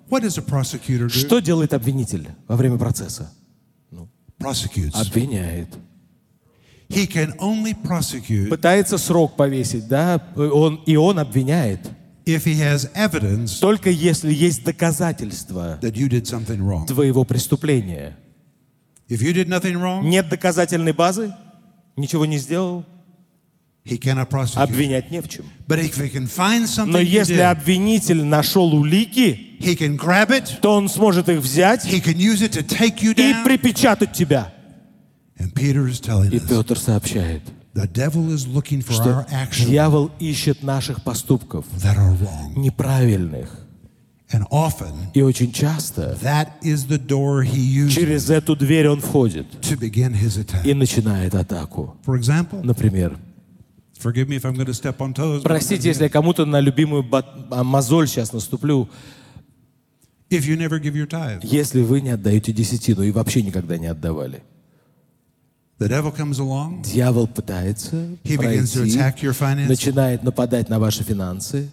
Speaker 2: Что делает обвинитель во время процесса?
Speaker 3: Prosecutes.
Speaker 2: Обвиняет. Пытается срок повесить, да? Он, и он обвиняет. Только если есть доказательства твоего преступления.
Speaker 3: If you did nothing wrong,
Speaker 2: Нет доказательной базы, ничего не сделал,
Speaker 3: he cannot prosecute.
Speaker 2: обвинять не в чем.
Speaker 3: But if he can find something
Speaker 2: Но если
Speaker 3: did,
Speaker 2: обвинитель нашел улики,
Speaker 3: he can grab it,
Speaker 2: то он сможет их взять
Speaker 3: he can use it to take you
Speaker 2: и
Speaker 3: down.
Speaker 2: припечатать тебя.
Speaker 3: And Peter is telling
Speaker 2: И Петр сообщает,
Speaker 3: the devil is looking for
Speaker 2: что
Speaker 3: our actions
Speaker 2: дьявол ищет наших поступков
Speaker 3: that are wrong.
Speaker 2: неправильных.
Speaker 3: And often,
Speaker 2: И очень часто
Speaker 3: that is the door he uses
Speaker 2: через эту дверь он входит
Speaker 3: to begin his attack.
Speaker 2: и начинает атаку.
Speaker 3: For example,
Speaker 2: Например,
Speaker 3: Forgive me if I'm going to step on toes.
Speaker 2: Простите, если я кому-то на любимую а, мозоль сейчас наступлю.
Speaker 3: If you never give your tithe,
Speaker 2: Если вы не отдаете десятину и вообще никогда не отдавали.
Speaker 3: the devil comes along.
Speaker 2: Дьявол пытается
Speaker 3: He begins to
Speaker 2: пройти,
Speaker 3: attack your finances.
Speaker 2: начинает нападать на ваши финансы.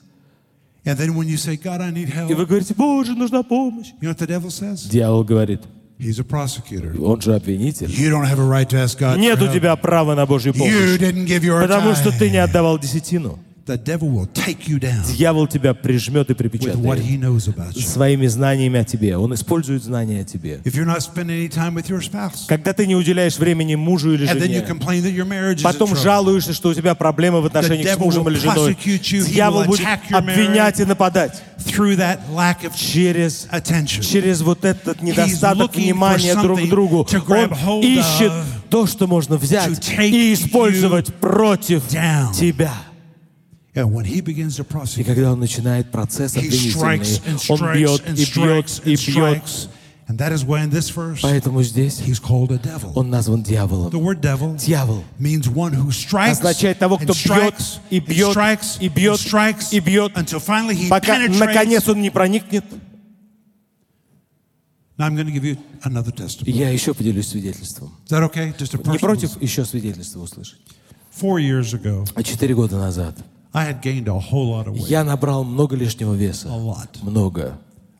Speaker 3: And then when you say, God, I need help,
Speaker 2: И вы говорите, Боже, нужна помощь.
Speaker 3: you know what the devil says?
Speaker 2: Дьявол говорит,
Speaker 3: He's a prosecutor.
Speaker 2: он же обвинитель.
Speaker 3: You don't have a right to ask God.
Speaker 2: Нет
Speaker 3: for
Speaker 2: у
Speaker 3: help.
Speaker 2: тебя права на Божью
Speaker 3: You
Speaker 2: помощь.
Speaker 3: didn't give your
Speaker 2: Потому что ты
Speaker 3: tithe.
Speaker 2: не отдавал десятину.
Speaker 3: The devil will take you down
Speaker 2: Дьявол тебя прижмет и
Speaker 3: with what
Speaker 2: припечатает
Speaker 3: he knows about you.
Speaker 2: своими знаниями о тебе. Он использует знания о тебе.
Speaker 3: If you're not spending any time with your spouse,
Speaker 2: Когда ты не уделяешь времени мужу или
Speaker 3: and then you
Speaker 2: жене,
Speaker 3: complain that your marriage is in
Speaker 2: потом
Speaker 3: trouble,
Speaker 2: жалуешься, что у тебя проблемы в отношениях с
Speaker 3: devil
Speaker 2: мужем
Speaker 3: will
Speaker 2: или женой,
Speaker 3: prosecute you, he
Speaker 2: дьявол
Speaker 3: will
Speaker 2: будет
Speaker 3: attack your
Speaker 2: обвинять и нападать
Speaker 3: through that lack of
Speaker 2: через
Speaker 3: attention.
Speaker 2: через вот этот недостаток
Speaker 3: looking
Speaker 2: внимания друг к
Speaker 3: something
Speaker 2: другу.
Speaker 3: to grab
Speaker 2: Он
Speaker 3: hold
Speaker 2: ищет
Speaker 3: of,
Speaker 2: то, что можно взять
Speaker 3: to take
Speaker 2: и использовать против
Speaker 3: down.
Speaker 2: тебя.
Speaker 3: And when he begins to
Speaker 2: И когда он начинает процесс обвинительный,
Speaker 3: and
Speaker 2: он бьет и бьет и бьет.
Speaker 3: And that is why in this verse,
Speaker 2: Поэтому здесь
Speaker 3: he's called a devil.
Speaker 2: он назван дьяволом.
Speaker 3: The word devil
Speaker 2: Дьявол
Speaker 3: means one who strikes
Speaker 2: означает того, кто бьет и бьет
Speaker 3: strikes
Speaker 2: и бьет
Speaker 3: strikes
Speaker 2: и бьет,
Speaker 3: until finally he
Speaker 2: пока
Speaker 3: penetrates.
Speaker 2: наконец он не проникнет.
Speaker 3: Now I'm going to give you another testimony.
Speaker 2: я еще поделюсь свидетельством.
Speaker 3: Is that okay? Just a
Speaker 2: Не
Speaker 3: personal.
Speaker 2: против еще свидетельства услышать?
Speaker 3: Four years ago,
Speaker 2: А четыре года назад
Speaker 3: I had gained a whole lot of weight.
Speaker 2: я набрал много лишнего веса.
Speaker 3: A lot.
Speaker 2: Много.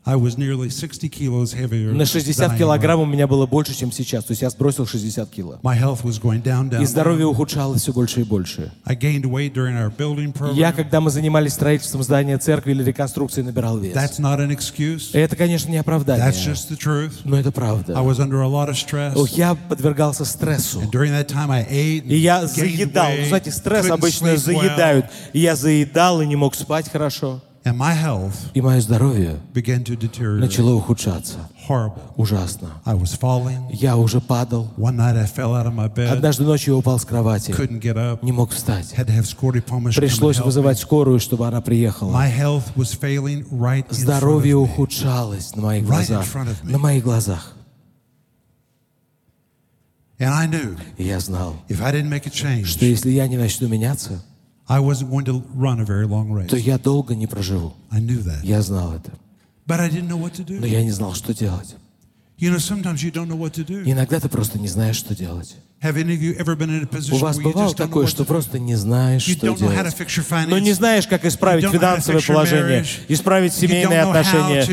Speaker 3: I was nearly 60 kilos heavier
Speaker 2: На
Speaker 3: than
Speaker 2: 60
Speaker 3: I am
Speaker 2: килограмм у меня было больше, чем сейчас. То есть я сбросил 60 кило.
Speaker 3: My health was going down, down.
Speaker 2: И здоровье ухудшалось все больше и больше. Я, когда мы занимались строительством здания церкви или реконструкцией, набирал вес. Это, конечно, не оправдание, но это правда. Я подвергался стрессу. И я заедал. Ну, знаете, стресс обычно заедают. И я заедал и не мог спать хорошо.
Speaker 3: And my health
Speaker 2: И мое здоровье
Speaker 3: began to deteriorate
Speaker 2: начало ухудшаться.
Speaker 3: horrible.
Speaker 2: Ужасно.
Speaker 3: I was falling.
Speaker 2: Я уже падал.
Speaker 3: One night I fell out of my bed,
Speaker 2: Однажды ночью я упал с кровати.
Speaker 3: couldn't get up,
Speaker 2: Не мог встать.
Speaker 3: had to have and
Speaker 2: Пришлось
Speaker 3: me.
Speaker 2: вызывать скорую, чтобы она приехала.
Speaker 3: My health was failing right in front
Speaker 2: Здоровье
Speaker 3: of me.
Speaker 2: ухудшалось на моих
Speaker 3: Right in
Speaker 2: глазах.
Speaker 3: front of me.
Speaker 2: На моих глазах.
Speaker 3: And I knew
Speaker 2: И я знал,
Speaker 3: if I didn't make a change,
Speaker 2: что если я не начну меняться,
Speaker 3: I wasn't going to run a very long race.
Speaker 2: то я долго не проживу.
Speaker 3: I knew that.
Speaker 2: Я знал это.
Speaker 3: But I didn't know what to do.
Speaker 2: Но я не знал, что делать. Иногда ты просто не знаешь, что делать. У вас бывало такое, что просто не знаешь, что делать. Но не знаешь, как исправить финансовое положение, исправить семейные отношения.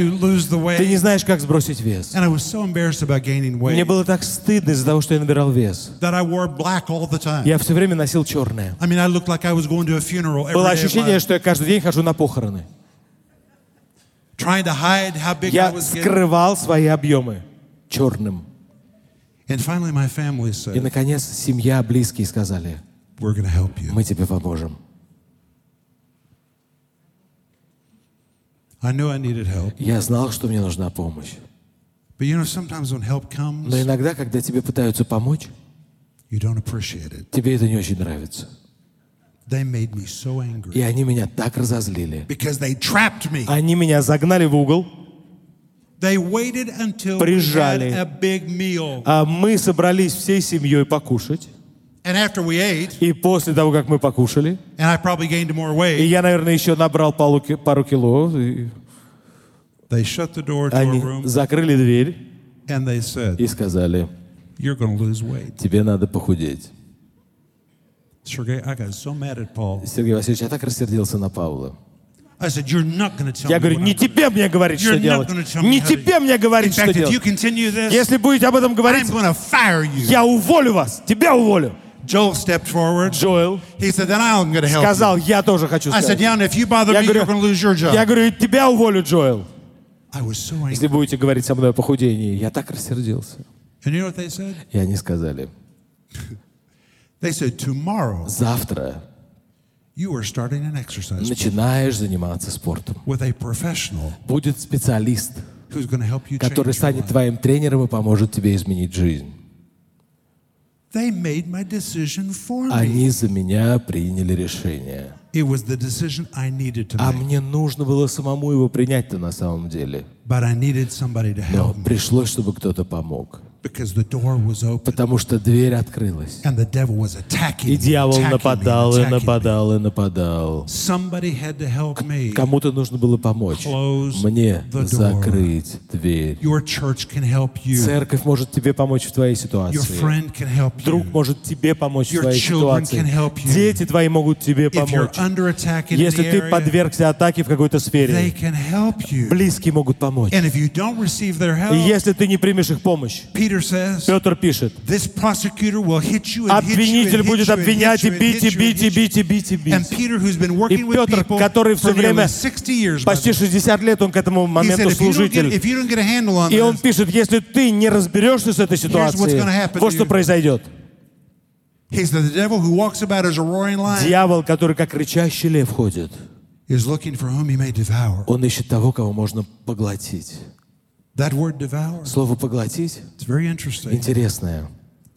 Speaker 2: Ты не знаешь, как сбросить вес. Мне было так стыдно из-за того, что я набирал вес. Я все время носил черное. Было ощущение, что я каждый день хожу на похороны. Я скрывал свои объемы черным.
Speaker 3: And finally, my family
Speaker 2: И,
Speaker 3: said,
Speaker 2: наконец, семья, близкие сказали,
Speaker 3: we're to help you.
Speaker 2: мы тебе поможем.
Speaker 3: I knew I needed help.
Speaker 2: Я знал, что мне нужна помощь.
Speaker 3: But you know, sometimes when help comes,
Speaker 2: Но иногда, когда тебе пытаются помочь,
Speaker 3: you don't appreciate it.
Speaker 2: тебе это не очень нравится.
Speaker 3: They made me so angry
Speaker 2: И они меня так разозлили.
Speaker 3: because they trapped me.
Speaker 2: Они меня загнали в угол,
Speaker 3: They waited until we had
Speaker 2: Прижали. а мы собрались всей семьей покушать.
Speaker 3: And after we ate,
Speaker 2: И после того, как мы покушали,
Speaker 3: and I probably gained more
Speaker 2: и я, наверное, еще набрал пару, пару кило, и
Speaker 3: they shut the door to our
Speaker 2: они
Speaker 3: room
Speaker 2: закрыли дверь
Speaker 3: and they said,
Speaker 2: и сказали,
Speaker 3: You're going to lose weight.
Speaker 2: тебе надо похудеть.
Speaker 3: Sergey, I got so mad at Paul.
Speaker 2: Сергей Васильевич, я так рассердился на Павла. Я говорю, не тебе мне говорить, что делать. Не тебе мне говорить, что делать. Если будете об этом говорить, я уволю вас. Тебя уволю.
Speaker 3: Joel stepped forward.
Speaker 2: Джоэл
Speaker 3: He said, Then I'm going to help
Speaker 2: сказал, я тоже хочу
Speaker 3: I said, and if you bother me, you're going to lose your job.
Speaker 2: я говорю, тебя уволю, Джоэл.
Speaker 3: I was so angry.
Speaker 2: Если будете говорить со мной о похудении. Я так рассердился.
Speaker 3: And you know what they said?
Speaker 2: И они сказали,
Speaker 3: They said, Tomorrow,
Speaker 2: завтра
Speaker 3: you are starting an exercise
Speaker 2: начинаешь заниматься спортом. Будет специалист, который станет твоим тренером и поможет тебе изменить жизнь. Они за меня приняли решение.
Speaker 3: It was the decision I needed to
Speaker 2: А мне нужно было самому его принять-то на самом деле. Но пришлось, чтобы кто-то помог. Потому что дверь открылась. И дьявол нападал и нападал и нападал. Кому-то нужно было помочь. Мне закрыть дверь. Церковь может тебе помочь в твоей ситуации. Друг может тебе помочь в твоей ситуации. Дети твои могут тебе помочь. Если ты подвергся атаке в какой-то сфере, близкие могут помочь. И если ты не примешь их помощь, Петр пишет, обвинитель будет обвинять и бить, и бить, и бить, и бить, и бить. И Петр, который все время,
Speaker 3: nearly 60 years, by
Speaker 2: почти
Speaker 3: the way,
Speaker 2: 60 лет он к этому моменту служитель. И он пишет, если ты не разберешься с этой ситуацией, вот что произойдет. Дьявол, который как рычащий лев ходит, он ищет того, кого можно поглотить.
Speaker 3: That word devour,
Speaker 2: Слово «поглотить»
Speaker 3: it's very interesting.
Speaker 2: интересное.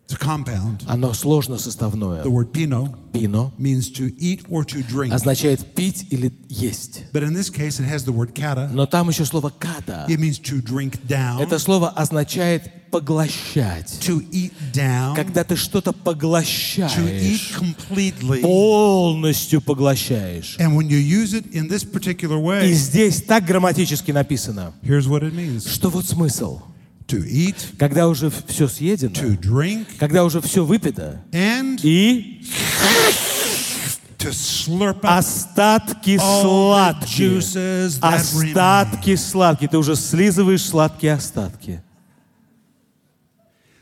Speaker 3: It's a compound.
Speaker 2: Оно сложно составное.
Speaker 3: The word pino
Speaker 2: Пино
Speaker 3: means to eat or to drink.
Speaker 2: означает пить или есть.
Speaker 3: But in this case, it has the word kata.
Speaker 2: Но там еще слово «ката».
Speaker 3: It means to drink down,
Speaker 2: Это слово означает поглощать.
Speaker 3: to eat down,
Speaker 2: Когда ты что-то
Speaker 3: to eat
Speaker 2: поглощаешь,
Speaker 3: completely.
Speaker 2: полностью поглощаешь.
Speaker 3: And when you use it in this particular
Speaker 2: И
Speaker 3: way,
Speaker 2: здесь так грамматически написано,
Speaker 3: here's what it means
Speaker 2: что вот смысл.
Speaker 3: To eat,
Speaker 2: Когда уже все
Speaker 3: to
Speaker 2: съедено,
Speaker 3: drink,
Speaker 2: когда уже все выпито,
Speaker 3: and
Speaker 2: и
Speaker 3: to slurp up
Speaker 2: остатки сладкие. Остатки сладкие. Ты уже слизываешь сладкие остатки.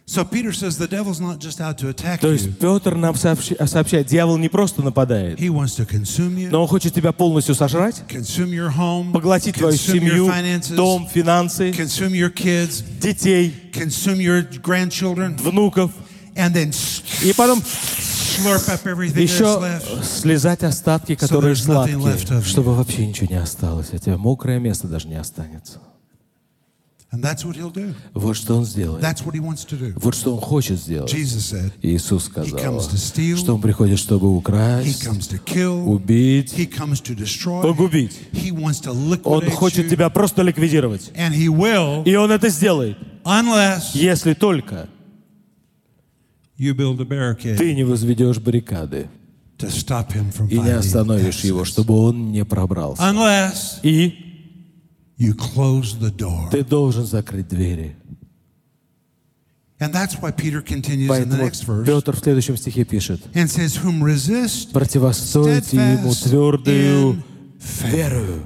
Speaker 3: So Peter says the devil's not just out to attack
Speaker 2: То есть Петр нам сообщает, дьявол не просто нападает,
Speaker 3: He wants to consume you,
Speaker 2: но он хочет тебя полностью сожрать,
Speaker 3: consume your home,
Speaker 2: поглотить твою семью,
Speaker 3: finances,
Speaker 2: дом, финансы,
Speaker 3: consume your kids,
Speaker 2: детей,
Speaker 3: consume your grandchildren,
Speaker 2: внуков,
Speaker 3: and then
Speaker 2: и потом
Speaker 3: slurp up everything that's
Speaker 2: еще слезать остатки, которые сладкие, чтобы вообще ничего не осталось, а тебе мокрое место даже не останется.
Speaker 3: And that's what he'll do.
Speaker 2: Вот что он сделает. Вот что он хочет сделать. Иисус сказал, что он приходит, чтобы украсть, убить, погубить. Он хочет тебя просто ликвидировать. И он это сделает, если только ты не возведешь баррикады и не остановишь его, чтобы он не пробрался. И
Speaker 3: you close the door.
Speaker 2: ты должен закрыть двери.
Speaker 3: And that's why Peter continues in the next verse
Speaker 2: Петр в следующем стихе пишет,
Speaker 3: and says, Whom resist
Speaker 2: противостойте ему твердую верою.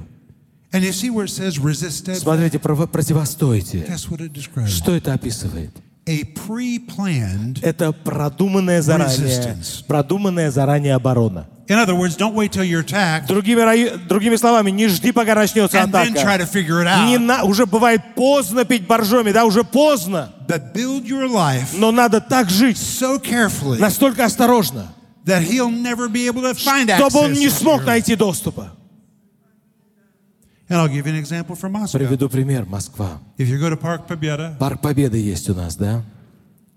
Speaker 3: And you see where it says resist steadfast?
Speaker 2: Смотрите, противостойте.
Speaker 3: Guess what it describes?
Speaker 2: Что это описывает?
Speaker 3: A pre-planned.
Speaker 2: Это продуманная заранее,
Speaker 3: Resistance.
Speaker 2: продуманная заранее оборона.
Speaker 3: In other words, don't wait till you're attacked
Speaker 2: Другими, другими словами, не жди, пока начнется
Speaker 3: and then try
Speaker 2: атака.
Speaker 3: to figure it
Speaker 2: Не
Speaker 3: out.
Speaker 2: на- уже бывает поздно пить боржоми, да, уже поздно.
Speaker 3: But build your life
Speaker 2: Но надо так жить,
Speaker 3: so carefully
Speaker 2: настолько осторожно,
Speaker 3: that he'll never be able to find
Speaker 2: чтобы он не смог найти доступа.
Speaker 3: And I'll give you an example from Moscow.
Speaker 2: Приведу пример. Москва.
Speaker 3: If you go to Park Победа,
Speaker 2: Парк Победы есть у нас, да?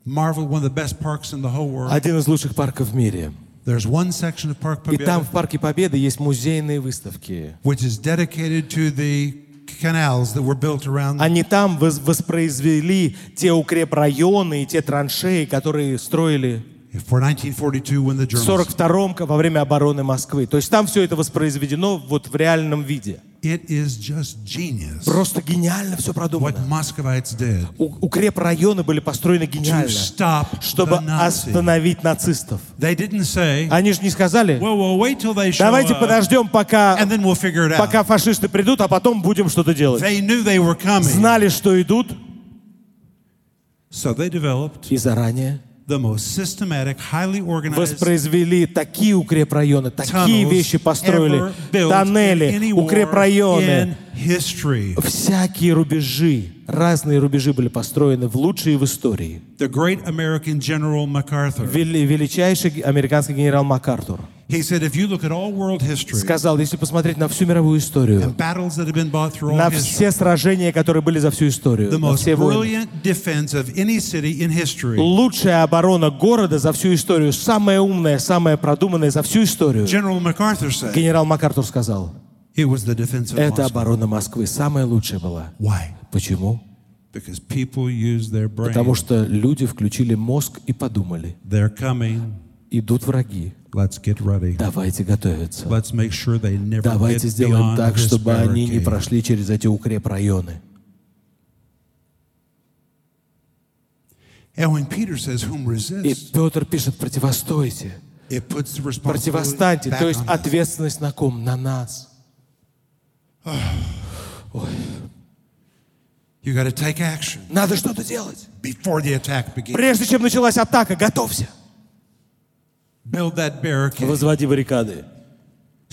Speaker 3: Marvel, one of the best parks in the whole world.
Speaker 2: Один из лучших парков в мире.
Speaker 3: There's one section of Park
Speaker 2: И там в Парке Победы есть музейные выставки.
Speaker 3: which is dedicated to the canals that were built around.
Speaker 2: Они там вос- воспроизвели те укрепрайоны и те траншеи, которые строили
Speaker 3: 1942,
Speaker 2: в
Speaker 3: Germans.
Speaker 2: 42-м во время обороны Москвы. То есть там все это воспроизведено вот в реальном виде.
Speaker 3: It is just genius
Speaker 2: Просто гениально все
Speaker 3: what
Speaker 2: продумано.
Speaker 3: Muscovites did
Speaker 2: У- Укрепрайоны были построены
Speaker 3: to
Speaker 2: гениально,
Speaker 3: stop
Speaker 2: чтобы остановить нацистов.
Speaker 3: They didn't say,
Speaker 2: Они же не сказали,
Speaker 3: well, we'll wait till they show
Speaker 2: давайте подождем, пока,
Speaker 3: and then we'll figure it out.
Speaker 2: пока фашисты придут, а потом будем что-то делать.
Speaker 3: They knew they were coming.
Speaker 2: Знали, что идут,
Speaker 3: So they developed
Speaker 2: и заранее воспроизвели такие укрепрайоны, такие вещи построили, тоннели, укрепрайоны. Всякие рубежи, разные рубежи были построены в лучшие в истории.
Speaker 3: The great American General MacArthur,
Speaker 2: Вели- Величайший американский генерал МакАртур
Speaker 3: he said, if you look at all world history,
Speaker 2: сказал, если посмотреть на всю мировую историю,
Speaker 3: battles that have been fought through all
Speaker 2: на
Speaker 3: history,
Speaker 2: все сражения, которые были за всю историю,
Speaker 3: the most
Speaker 2: все
Speaker 3: brilliant defense of any city in history,
Speaker 2: лучшая оборона города за всю историю, самая умная, самая продуманная за всю историю,
Speaker 3: General MacArthur said,
Speaker 2: генерал МакАртур сказал, это оборона Москвы, самая лучшая была.
Speaker 3: Why?
Speaker 2: Почему? Потому что люди включили мозг и подумали, идут враги,
Speaker 3: Let's get ready.
Speaker 2: давайте готовиться.
Speaker 3: Let's make sure they never
Speaker 2: Давайте
Speaker 3: get
Speaker 2: сделаем так, чтобы они не прошли через эти укрепрайоны.
Speaker 3: And when Peter says, "Whom
Speaker 2: И
Speaker 3: resist,"
Speaker 2: Петр пишет, противостойте, противостаньте, то есть ответственность на ком? На нас.
Speaker 3: You got to take action
Speaker 2: Надо что-то делать.
Speaker 3: before the attack begins.
Speaker 2: Прежде чем началась атака, готовься.
Speaker 3: Build that barricade.
Speaker 2: Возводи баррикады.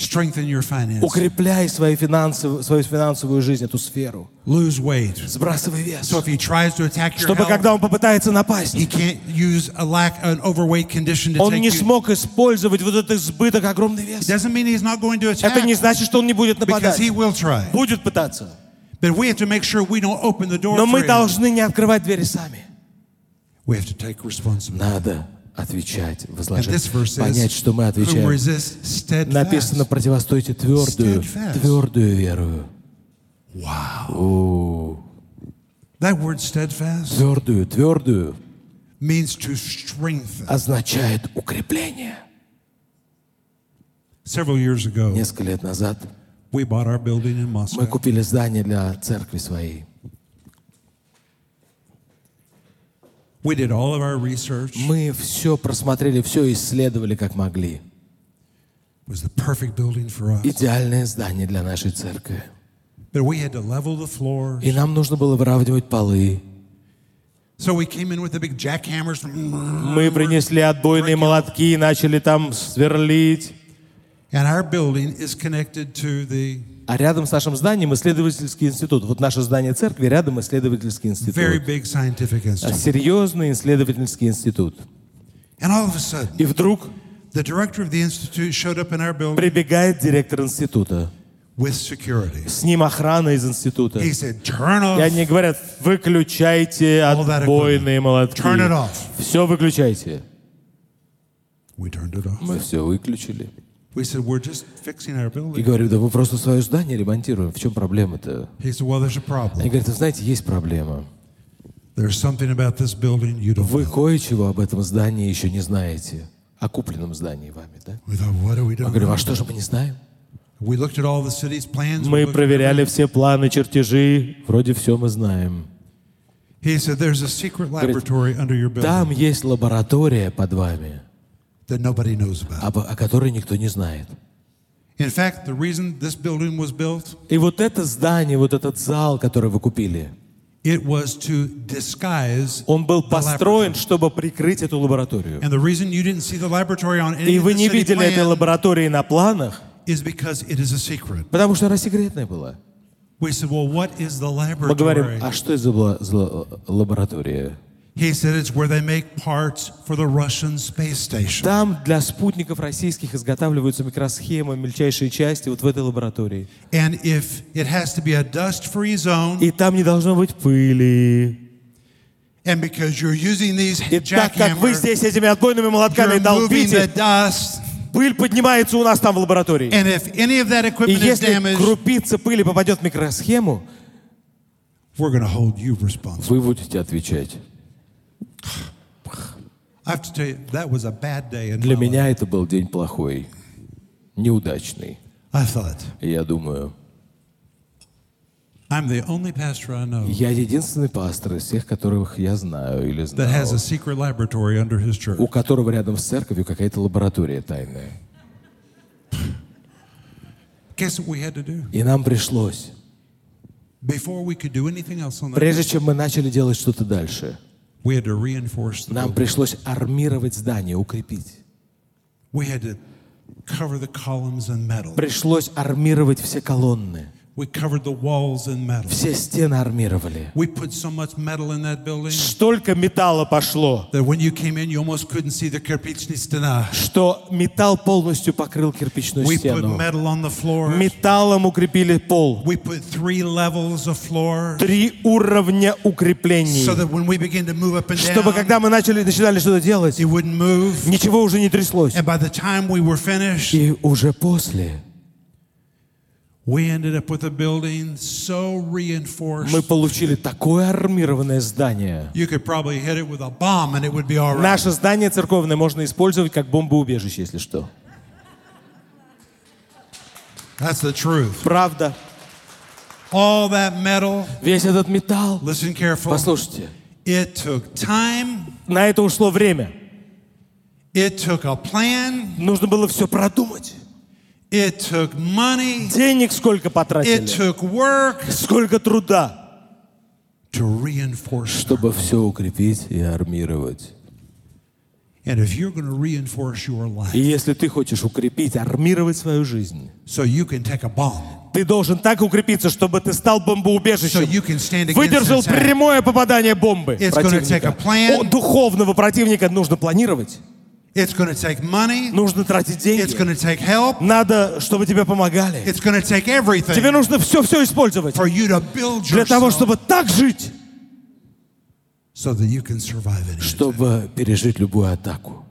Speaker 3: Strengthen your finances.
Speaker 2: Укрепляй свои финансовые, свою финансовую жизнь, эту сферу.
Speaker 3: Lose weight.
Speaker 2: Сбрасывай вес.
Speaker 3: So if he tries to attack your
Speaker 2: Чтобы
Speaker 3: health,
Speaker 2: когда он попытается напасть,
Speaker 3: he can't use a lack, an overweight condition to
Speaker 2: он
Speaker 3: take
Speaker 2: не
Speaker 3: you.
Speaker 2: смог использовать вот этот избыток, огромный вес.
Speaker 3: Doesn't mean he's not going to attack.
Speaker 2: Это не значит, что он не будет
Speaker 3: because
Speaker 2: нападать.
Speaker 3: he will try.
Speaker 2: Будет пытаться.
Speaker 3: But we have to make sure we don't open the door
Speaker 2: Но мы должны не открывать двери сами.
Speaker 3: We have to take responsibility.
Speaker 2: Надо отвечать, возложить, понять, что мы отвечаем. Написано, противостойте твердую, твердую
Speaker 3: word steadfast
Speaker 2: Твердую, твердую
Speaker 3: means to strengthen.
Speaker 2: означает укрепление. Несколько лет назад мы купили здание для церкви своей.
Speaker 3: We did all of our research. It
Speaker 2: Мы все просмотрели, все исследовали как могли.
Speaker 3: was the perfect building for us.
Speaker 2: Идеальное здание для нашей церкви.
Speaker 3: But we had to level the floors.
Speaker 2: И нам нужно было выравнивать полы.
Speaker 3: So we came in with the big jackhammers.
Speaker 2: Мы принесли отбойные молотки и начали там сверлить.
Speaker 3: And our building is connected to the
Speaker 2: А рядом с нашим зданием исследовательский институт. Вот наше здание церкви, рядом исследовательский институт.
Speaker 3: very big scientific
Speaker 2: А
Speaker 3: institute.
Speaker 2: Серьезный исследовательский институт.
Speaker 3: And all of a sudden,
Speaker 2: И вдруг
Speaker 3: the director of the institute showed up in our building
Speaker 2: прибегает директор института.
Speaker 3: with security.
Speaker 2: С ним охрана из института.
Speaker 3: He said, Turn off.
Speaker 2: И они говорят, выключайте отбойные молотки.
Speaker 3: Turn it off.
Speaker 2: Все выключайте.
Speaker 3: We turned it off.
Speaker 2: Мы все выключили.
Speaker 3: We said, We're just fixing our
Speaker 2: И
Speaker 3: building.
Speaker 2: говорю, да вы просто свое здание ремонтируем. В чем проблема-то?
Speaker 3: He said, Well, there's a
Speaker 2: Они
Speaker 3: problem.
Speaker 2: говорят, вы знаете, есть проблема.
Speaker 3: There's something about this building you don't
Speaker 2: Вы
Speaker 3: know.
Speaker 2: кое-чего об этом здании еще не знаете. О купленном здании вами, да?
Speaker 3: We thought, What do we
Speaker 2: Я говорю, а что же мы не знаем?
Speaker 3: We looked at all the city's plans. we
Speaker 2: Мы
Speaker 3: looked at
Speaker 2: проверяли все планы, чертежи. Вроде все мы знаем.
Speaker 3: He said, There's a secret laboratory under your building
Speaker 2: Там есть лаборатория под вами,
Speaker 3: that nobody knows about.
Speaker 2: об- о которой никто не знает.
Speaker 3: In fact, the reason this building was built,
Speaker 2: И вот это здание, вот этот зал, который вы купили,
Speaker 3: it was to disguise.
Speaker 2: он был построен,
Speaker 3: laboratory.
Speaker 2: чтобы прикрыть эту лабораторию.
Speaker 3: And the reason you didn't see the laboratory on any
Speaker 2: И вы не видели этой лаборатории на планах,
Speaker 3: is because it is a secret.
Speaker 2: потому что она секретная была.
Speaker 3: We said, Well, what is the
Speaker 2: Мы говорим,
Speaker 3: laboratory?
Speaker 2: а что это за ла- за ла- лаборатория?
Speaker 3: He said it's where they make parts for the Russian space station.
Speaker 2: Там для спутников российских изготавливаются микросхемы, мельчайшие части вот в этой лаборатории.
Speaker 3: And if it has to be a dust-free zone,
Speaker 2: И там не должно быть пыли.
Speaker 3: and because you're using these
Speaker 2: И так как вы здесь этими отбойными молотками долбите, пыль поднимается у нас там в лаборатории.
Speaker 3: And if any of that
Speaker 2: И
Speaker 3: equipment is
Speaker 2: если
Speaker 3: damaged,
Speaker 2: крупица пыли попадет в микросхему,
Speaker 3: we're going to hold you responsible.
Speaker 2: вы будете отвечать. Для меня это был день плохой, неудачный. я думаю, я единственный пастор из всех, которых я знаю или знал,
Speaker 3: church.
Speaker 2: у которого рядом с церковью какая-то лаборатория тайная. И нам пришлось, прежде чем мы начали делать что-то дальше, нам пришлось армировать здание, укрепить. Пришлось армировать все колонны.
Speaker 3: We covered the walls in metal.
Speaker 2: Все стены армировали.
Speaker 3: We put so much metal in that building
Speaker 2: Столько металла пошло,
Speaker 3: that when you came in, you almost couldn't see the кирпичные стена.
Speaker 2: что металл полностью покрыл кирпичную
Speaker 3: We put
Speaker 2: стену.
Speaker 3: metal on the floor.
Speaker 2: Металлом укрепили пол.
Speaker 3: We put three levels of floor
Speaker 2: Три уровня укреплений.
Speaker 3: so that when we begin to move up and
Speaker 2: Чтобы
Speaker 3: down,
Speaker 2: когда мы начали, начинали что-то делать,
Speaker 3: it wouldn't move.
Speaker 2: ничего уже не тряслось.
Speaker 3: And by the time we were finished,
Speaker 2: И уже после
Speaker 3: We ended up with a building so reinforced.
Speaker 2: Мы получили такое армированное здание. Наше здание церковное можно использовать как бомбоубежище, если что.
Speaker 3: That's the truth.
Speaker 2: Правда.
Speaker 3: All that metal,
Speaker 2: Весь этот металл.
Speaker 3: listen careful.
Speaker 2: Послушайте,
Speaker 3: It took time,
Speaker 2: на это ушло время.
Speaker 3: it took a plan,
Speaker 2: Нужно было все продумать.
Speaker 3: It took money,
Speaker 2: Денег сколько
Speaker 3: it
Speaker 2: потратили.
Speaker 3: took work
Speaker 2: Сколько труда,
Speaker 3: to reinforce.
Speaker 2: чтобы все укрепить и армировать.
Speaker 3: And if you're going to reinforce your life
Speaker 2: И если ты хочешь укрепить, армировать свою жизнь,
Speaker 3: so you can take a bomb,
Speaker 2: ты должен так укрепиться, чтобы ты стал
Speaker 3: so
Speaker 2: бомбоубежищем.
Speaker 3: you can stand against
Speaker 2: Выдержал прямое попадание бомбы
Speaker 3: It's take a
Speaker 2: противника.
Speaker 3: plan.
Speaker 2: О, духовного противника нужно планировать,
Speaker 3: It's to take money,
Speaker 2: нужно тратить
Speaker 3: it's
Speaker 2: деньги.
Speaker 3: going to take help,
Speaker 2: Надо, чтобы тебе помогали.
Speaker 3: it's to take everything
Speaker 2: Тебе нужно все-все использовать
Speaker 3: for you to build
Speaker 2: для того, чтобы так жить,
Speaker 3: so that you can survive it.
Speaker 2: чтобы пережить любую атаку.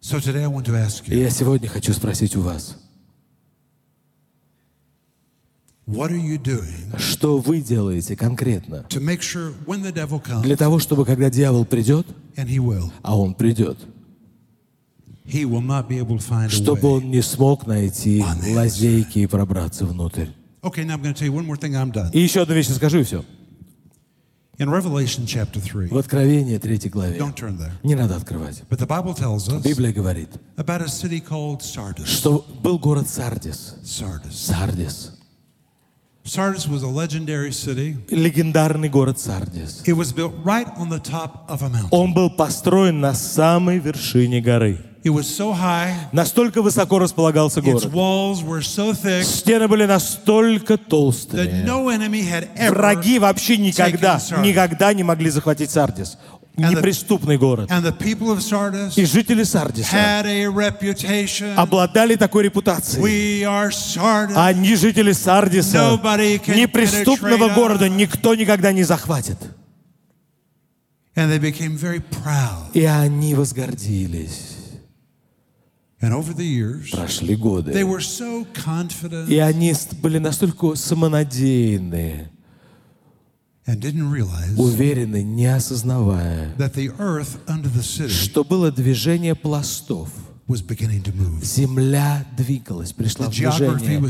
Speaker 3: So today I want to ask
Speaker 2: И
Speaker 3: you,
Speaker 2: я сегодня хочу спросить у вас,
Speaker 3: what are you doing
Speaker 2: что вы делаете конкретно для того, чтобы когда дьявол придет, а он придет, чтобы он не смог найти лазейки и пробраться внутрь. И еще одну вещь скажу и все.
Speaker 3: In Revelation chapter 3,
Speaker 2: В Откровении 3 главе. Не надо открывать. Библия говорит, что был город Сардис. Сардис.
Speaker 3: Sardis was a legendary city.
Speaker 2: Легендарный город Сардис.
Speaker 3: It was built right on the top of a mountain.
Speaker 2: Он был построен на самой вершине горы.
Speaker 3: It was so high,
Speaker 2: Настолько высоко располагался
Speaker 3: its
Speaker 2: город.
Speaker 3: walls were so thick
Speaker 2: Стены были настолько
Speaker 3: that
Speaker 2: толстые.
Speaker 3: no enemy had ever
Speaker 2: Враги вообще никогда, никогда не могли захватить Сардис. Неприступный город. И жители Сардиса обладали такой репутацией. Они жители Сардиса. Неприступного города никто никогда не захватит. И они возгордились. Прошли годы. И они были настолько самонадеянные, уверены, не осознавая, что было движение пластов. Земля двигалась, пришла в движение.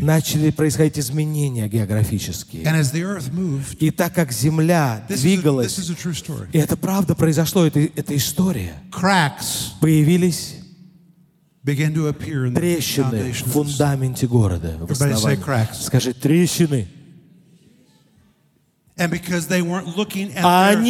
Speaker 2: Начали происходить изменения географические. И так как Земля двигалась, и это правда произошло, это, это история, появились трещины в фундаменте города. в. Скажи, трещины.
Speaker 3: And because they weren't looking at
Speaker 2: А
Speaker 3: their
Speaker 2: они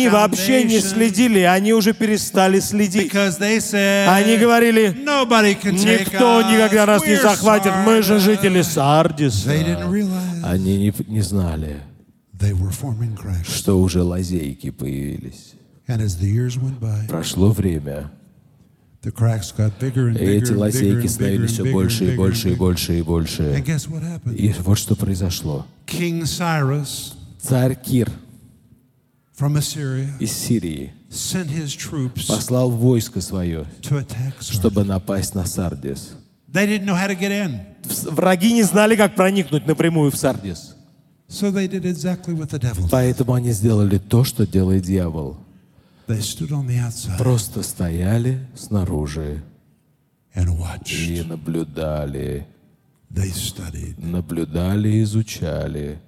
Speaker 2: вообще не следили, они уже перестали следить.
Speaker 3: because they said,
Speaker 2: Они говорили,
Speaker 3: nobody can take
Speaker 2: никто
Speaker 3: us.
Speaker 2: никогда нас не
Speaker 3: We're
Speaker 2: захватит, мы же
Speaker 3: Sardis."
Speaker 2: жители Сардиса.
Speaker 3: They didn't realize
Speaker 2: Они не, не знали,
Speaker 3: they were forming cracks.
Speaker 2: что уже лазейки появились.
Speaker 3: And as the years went by,
Speaker 2: Прошло время,
Speaker 3: the cracks got bigger and
Speaker 2: и
Speaker 3: bigger
Speaker 2: эти
Speaker 3: and bigger
Speaker 2: лазейки
Speaker 3: and bigger
Speaker 2: становились
Speaker 3: and
Speaker 2: все больше и больше и больше и больше.
Speaker 3: And guess what happened?
Speaker 2: И вот что произошло. Царь Кир
Speaker 3: from Assyria
Speaker 2: из Сирии
Speaker 3: sent his troops
Speaker 2: послал войско свое,
Speaker 3: to attack Sardis.
Speaker 2: чтобы напасть на Сардис.
Speaker 3: They didn't know how to get in.
Speaker 2: Враги не знали, как проникнуть напрямую в Сардис.
Speaker 3: So they did exactly what the devil did.
Speaker 2: Поэтому они сделали то, что делает дьявол.
Speaker 3: They stood on the outside
Speaker 2: Просто стояли снаружи
Speaker 3: and watched.
Speaker 2: и наблюдали,
Speaker 3: They studied
Speaker 2: наблюдали, изучали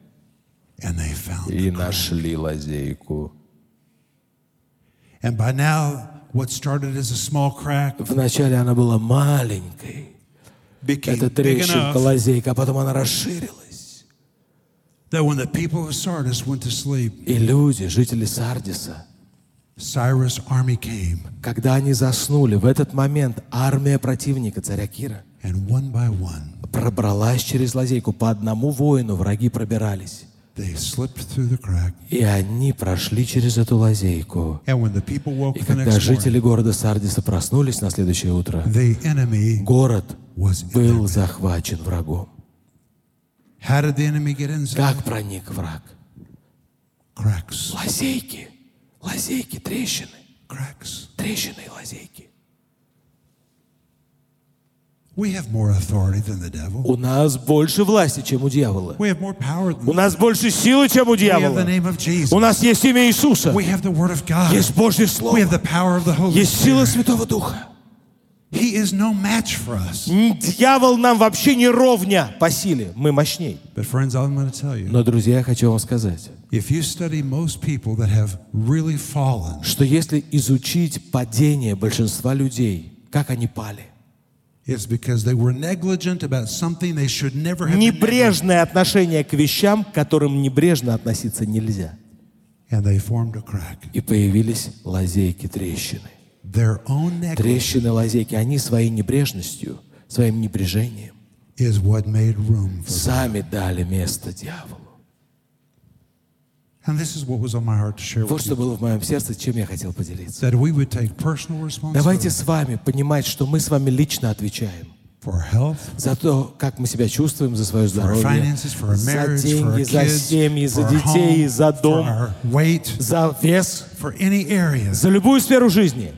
Speaker 2: и нашли лазейку. Вначале она была маленькой,
Speaker 3: big
Speaker 2: трещинка, лазейка, а потом она расширилась. И люди, жители Сардиса, когда они заснули, в этот момент армия противника, царя Кира, пробралась через лазейку. По одному воину враги пробирались. И они прошли через эту лазейку. И когда жители города Сардиса проснулись на следующее утро, город был захвачен врагом. Как проник враг? Лазейки, лазейки, трещины, трещины и лазейки.
Speaker 3: We have more authority than the devil.
Speaker 2: У нас больше власти, чем у дьявола. У нас больше силы, чем у дьявола. У нас есть имя Иисуса. Есть Божье Слово. Есть сила. Святого Духа.
Speaker 3: He is no match for us.
Speaker 2: Дьявол нам вообще не ровня по силе. Мы мощней.
Speaker 3: But friends, I'm going to tell you,
Speaker 2: Но, друзья, я хочу вам сказать,
Speaker 3: really fallen,
Speaker 2: что если изучить падение большинства людей, как они пали, небрежное отношение к вещам, к которым небрежно относиться нельзя. И появились лазейки, трещины. Трещины, лазейки, они своей небрежностью, своим небрежением сами дали место дьяволу.
Speaker 3: And this is what was on my heart to share
Speaker 2: Вот что было в моем сердце, чем я хотел поделиться. Давайте с вами понимать, что мы с вами лично отвечаем за то, как мы себя чувствуем, за свое здоровье, за деньги, за семьи, за детей, за дом, за вес, за любую сферу жизни.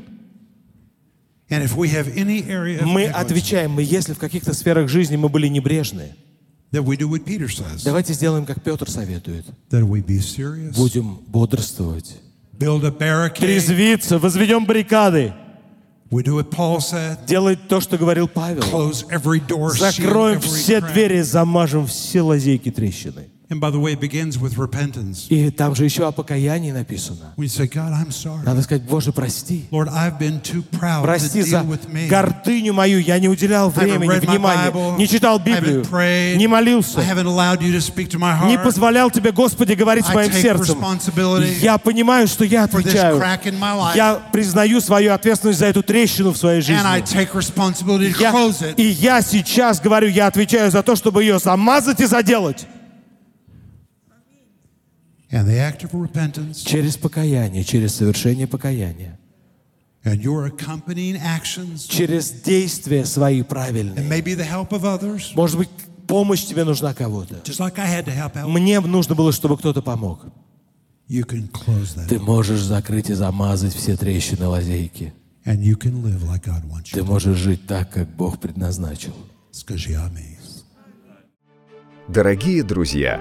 Speaker 2: Мы отвечаем, мы если в каких-то сферах жизни мы были небрежны,
Speaker 3: that we do what Peter says,
Speaker 2: давайте сделаем, как Петр советует.
Speaker 3: that we be serious,
Speaker 2: Будем бодрствовать,
Speaker 3: build a barricade,
Speaker 2: трезвиться, возведем баррикады, делать то, что говорил Павел. Закроем все двери, замажем все лазейки, трещины.
Speaker 3: And by the way, it begins with repentance.
Speaker 2: И там же еще о покаянии написано.
Speaker 3: We say, God, I'm sorry.
Speaker 2: Надо сказать, Боже, прости.
Speaker 3: Lord, I've been too proud
Speaker 2: Прости за гордыню мою. Я не уделял времени, внимания, не читал Библию, не молился, не позволял Тебе, Господи, говорить с моим сердцем. Я понимаю, что я отвечаю. Я признаю свою ответственность за эту трещину в своей жизни. Я- и я сейчас говорю, я отвечаю за то, чтобы ее замазать и заделать.
Speaker 3: And the act of repentance
Speaker 2: Через покаяние, через совершение покаяния.
Speaker 3: and your accompanying actions
Speaker 2: Через действия свои правильные.
Speaker 3: and maybe the help of others,
Speaker 2: Может быть, помощь тебе нужна кого-то.
Speaker 3: just like I had to help out,
Speaker 2: Мне нужно было, чтобы кто-то помог.
Speaker 3: you can close that.
Speaker 2: Ты можешь закрыть и замазать все трещины лазейки.
Speaker 3: And you can live like God wants
Speaker 2: Ты
Speaker 3: you to.
Speaker 2: можешь жить так, как Бог предназначил.
Speaker 3: Скажи аминь.
Speaker 1: Дорогие друзья,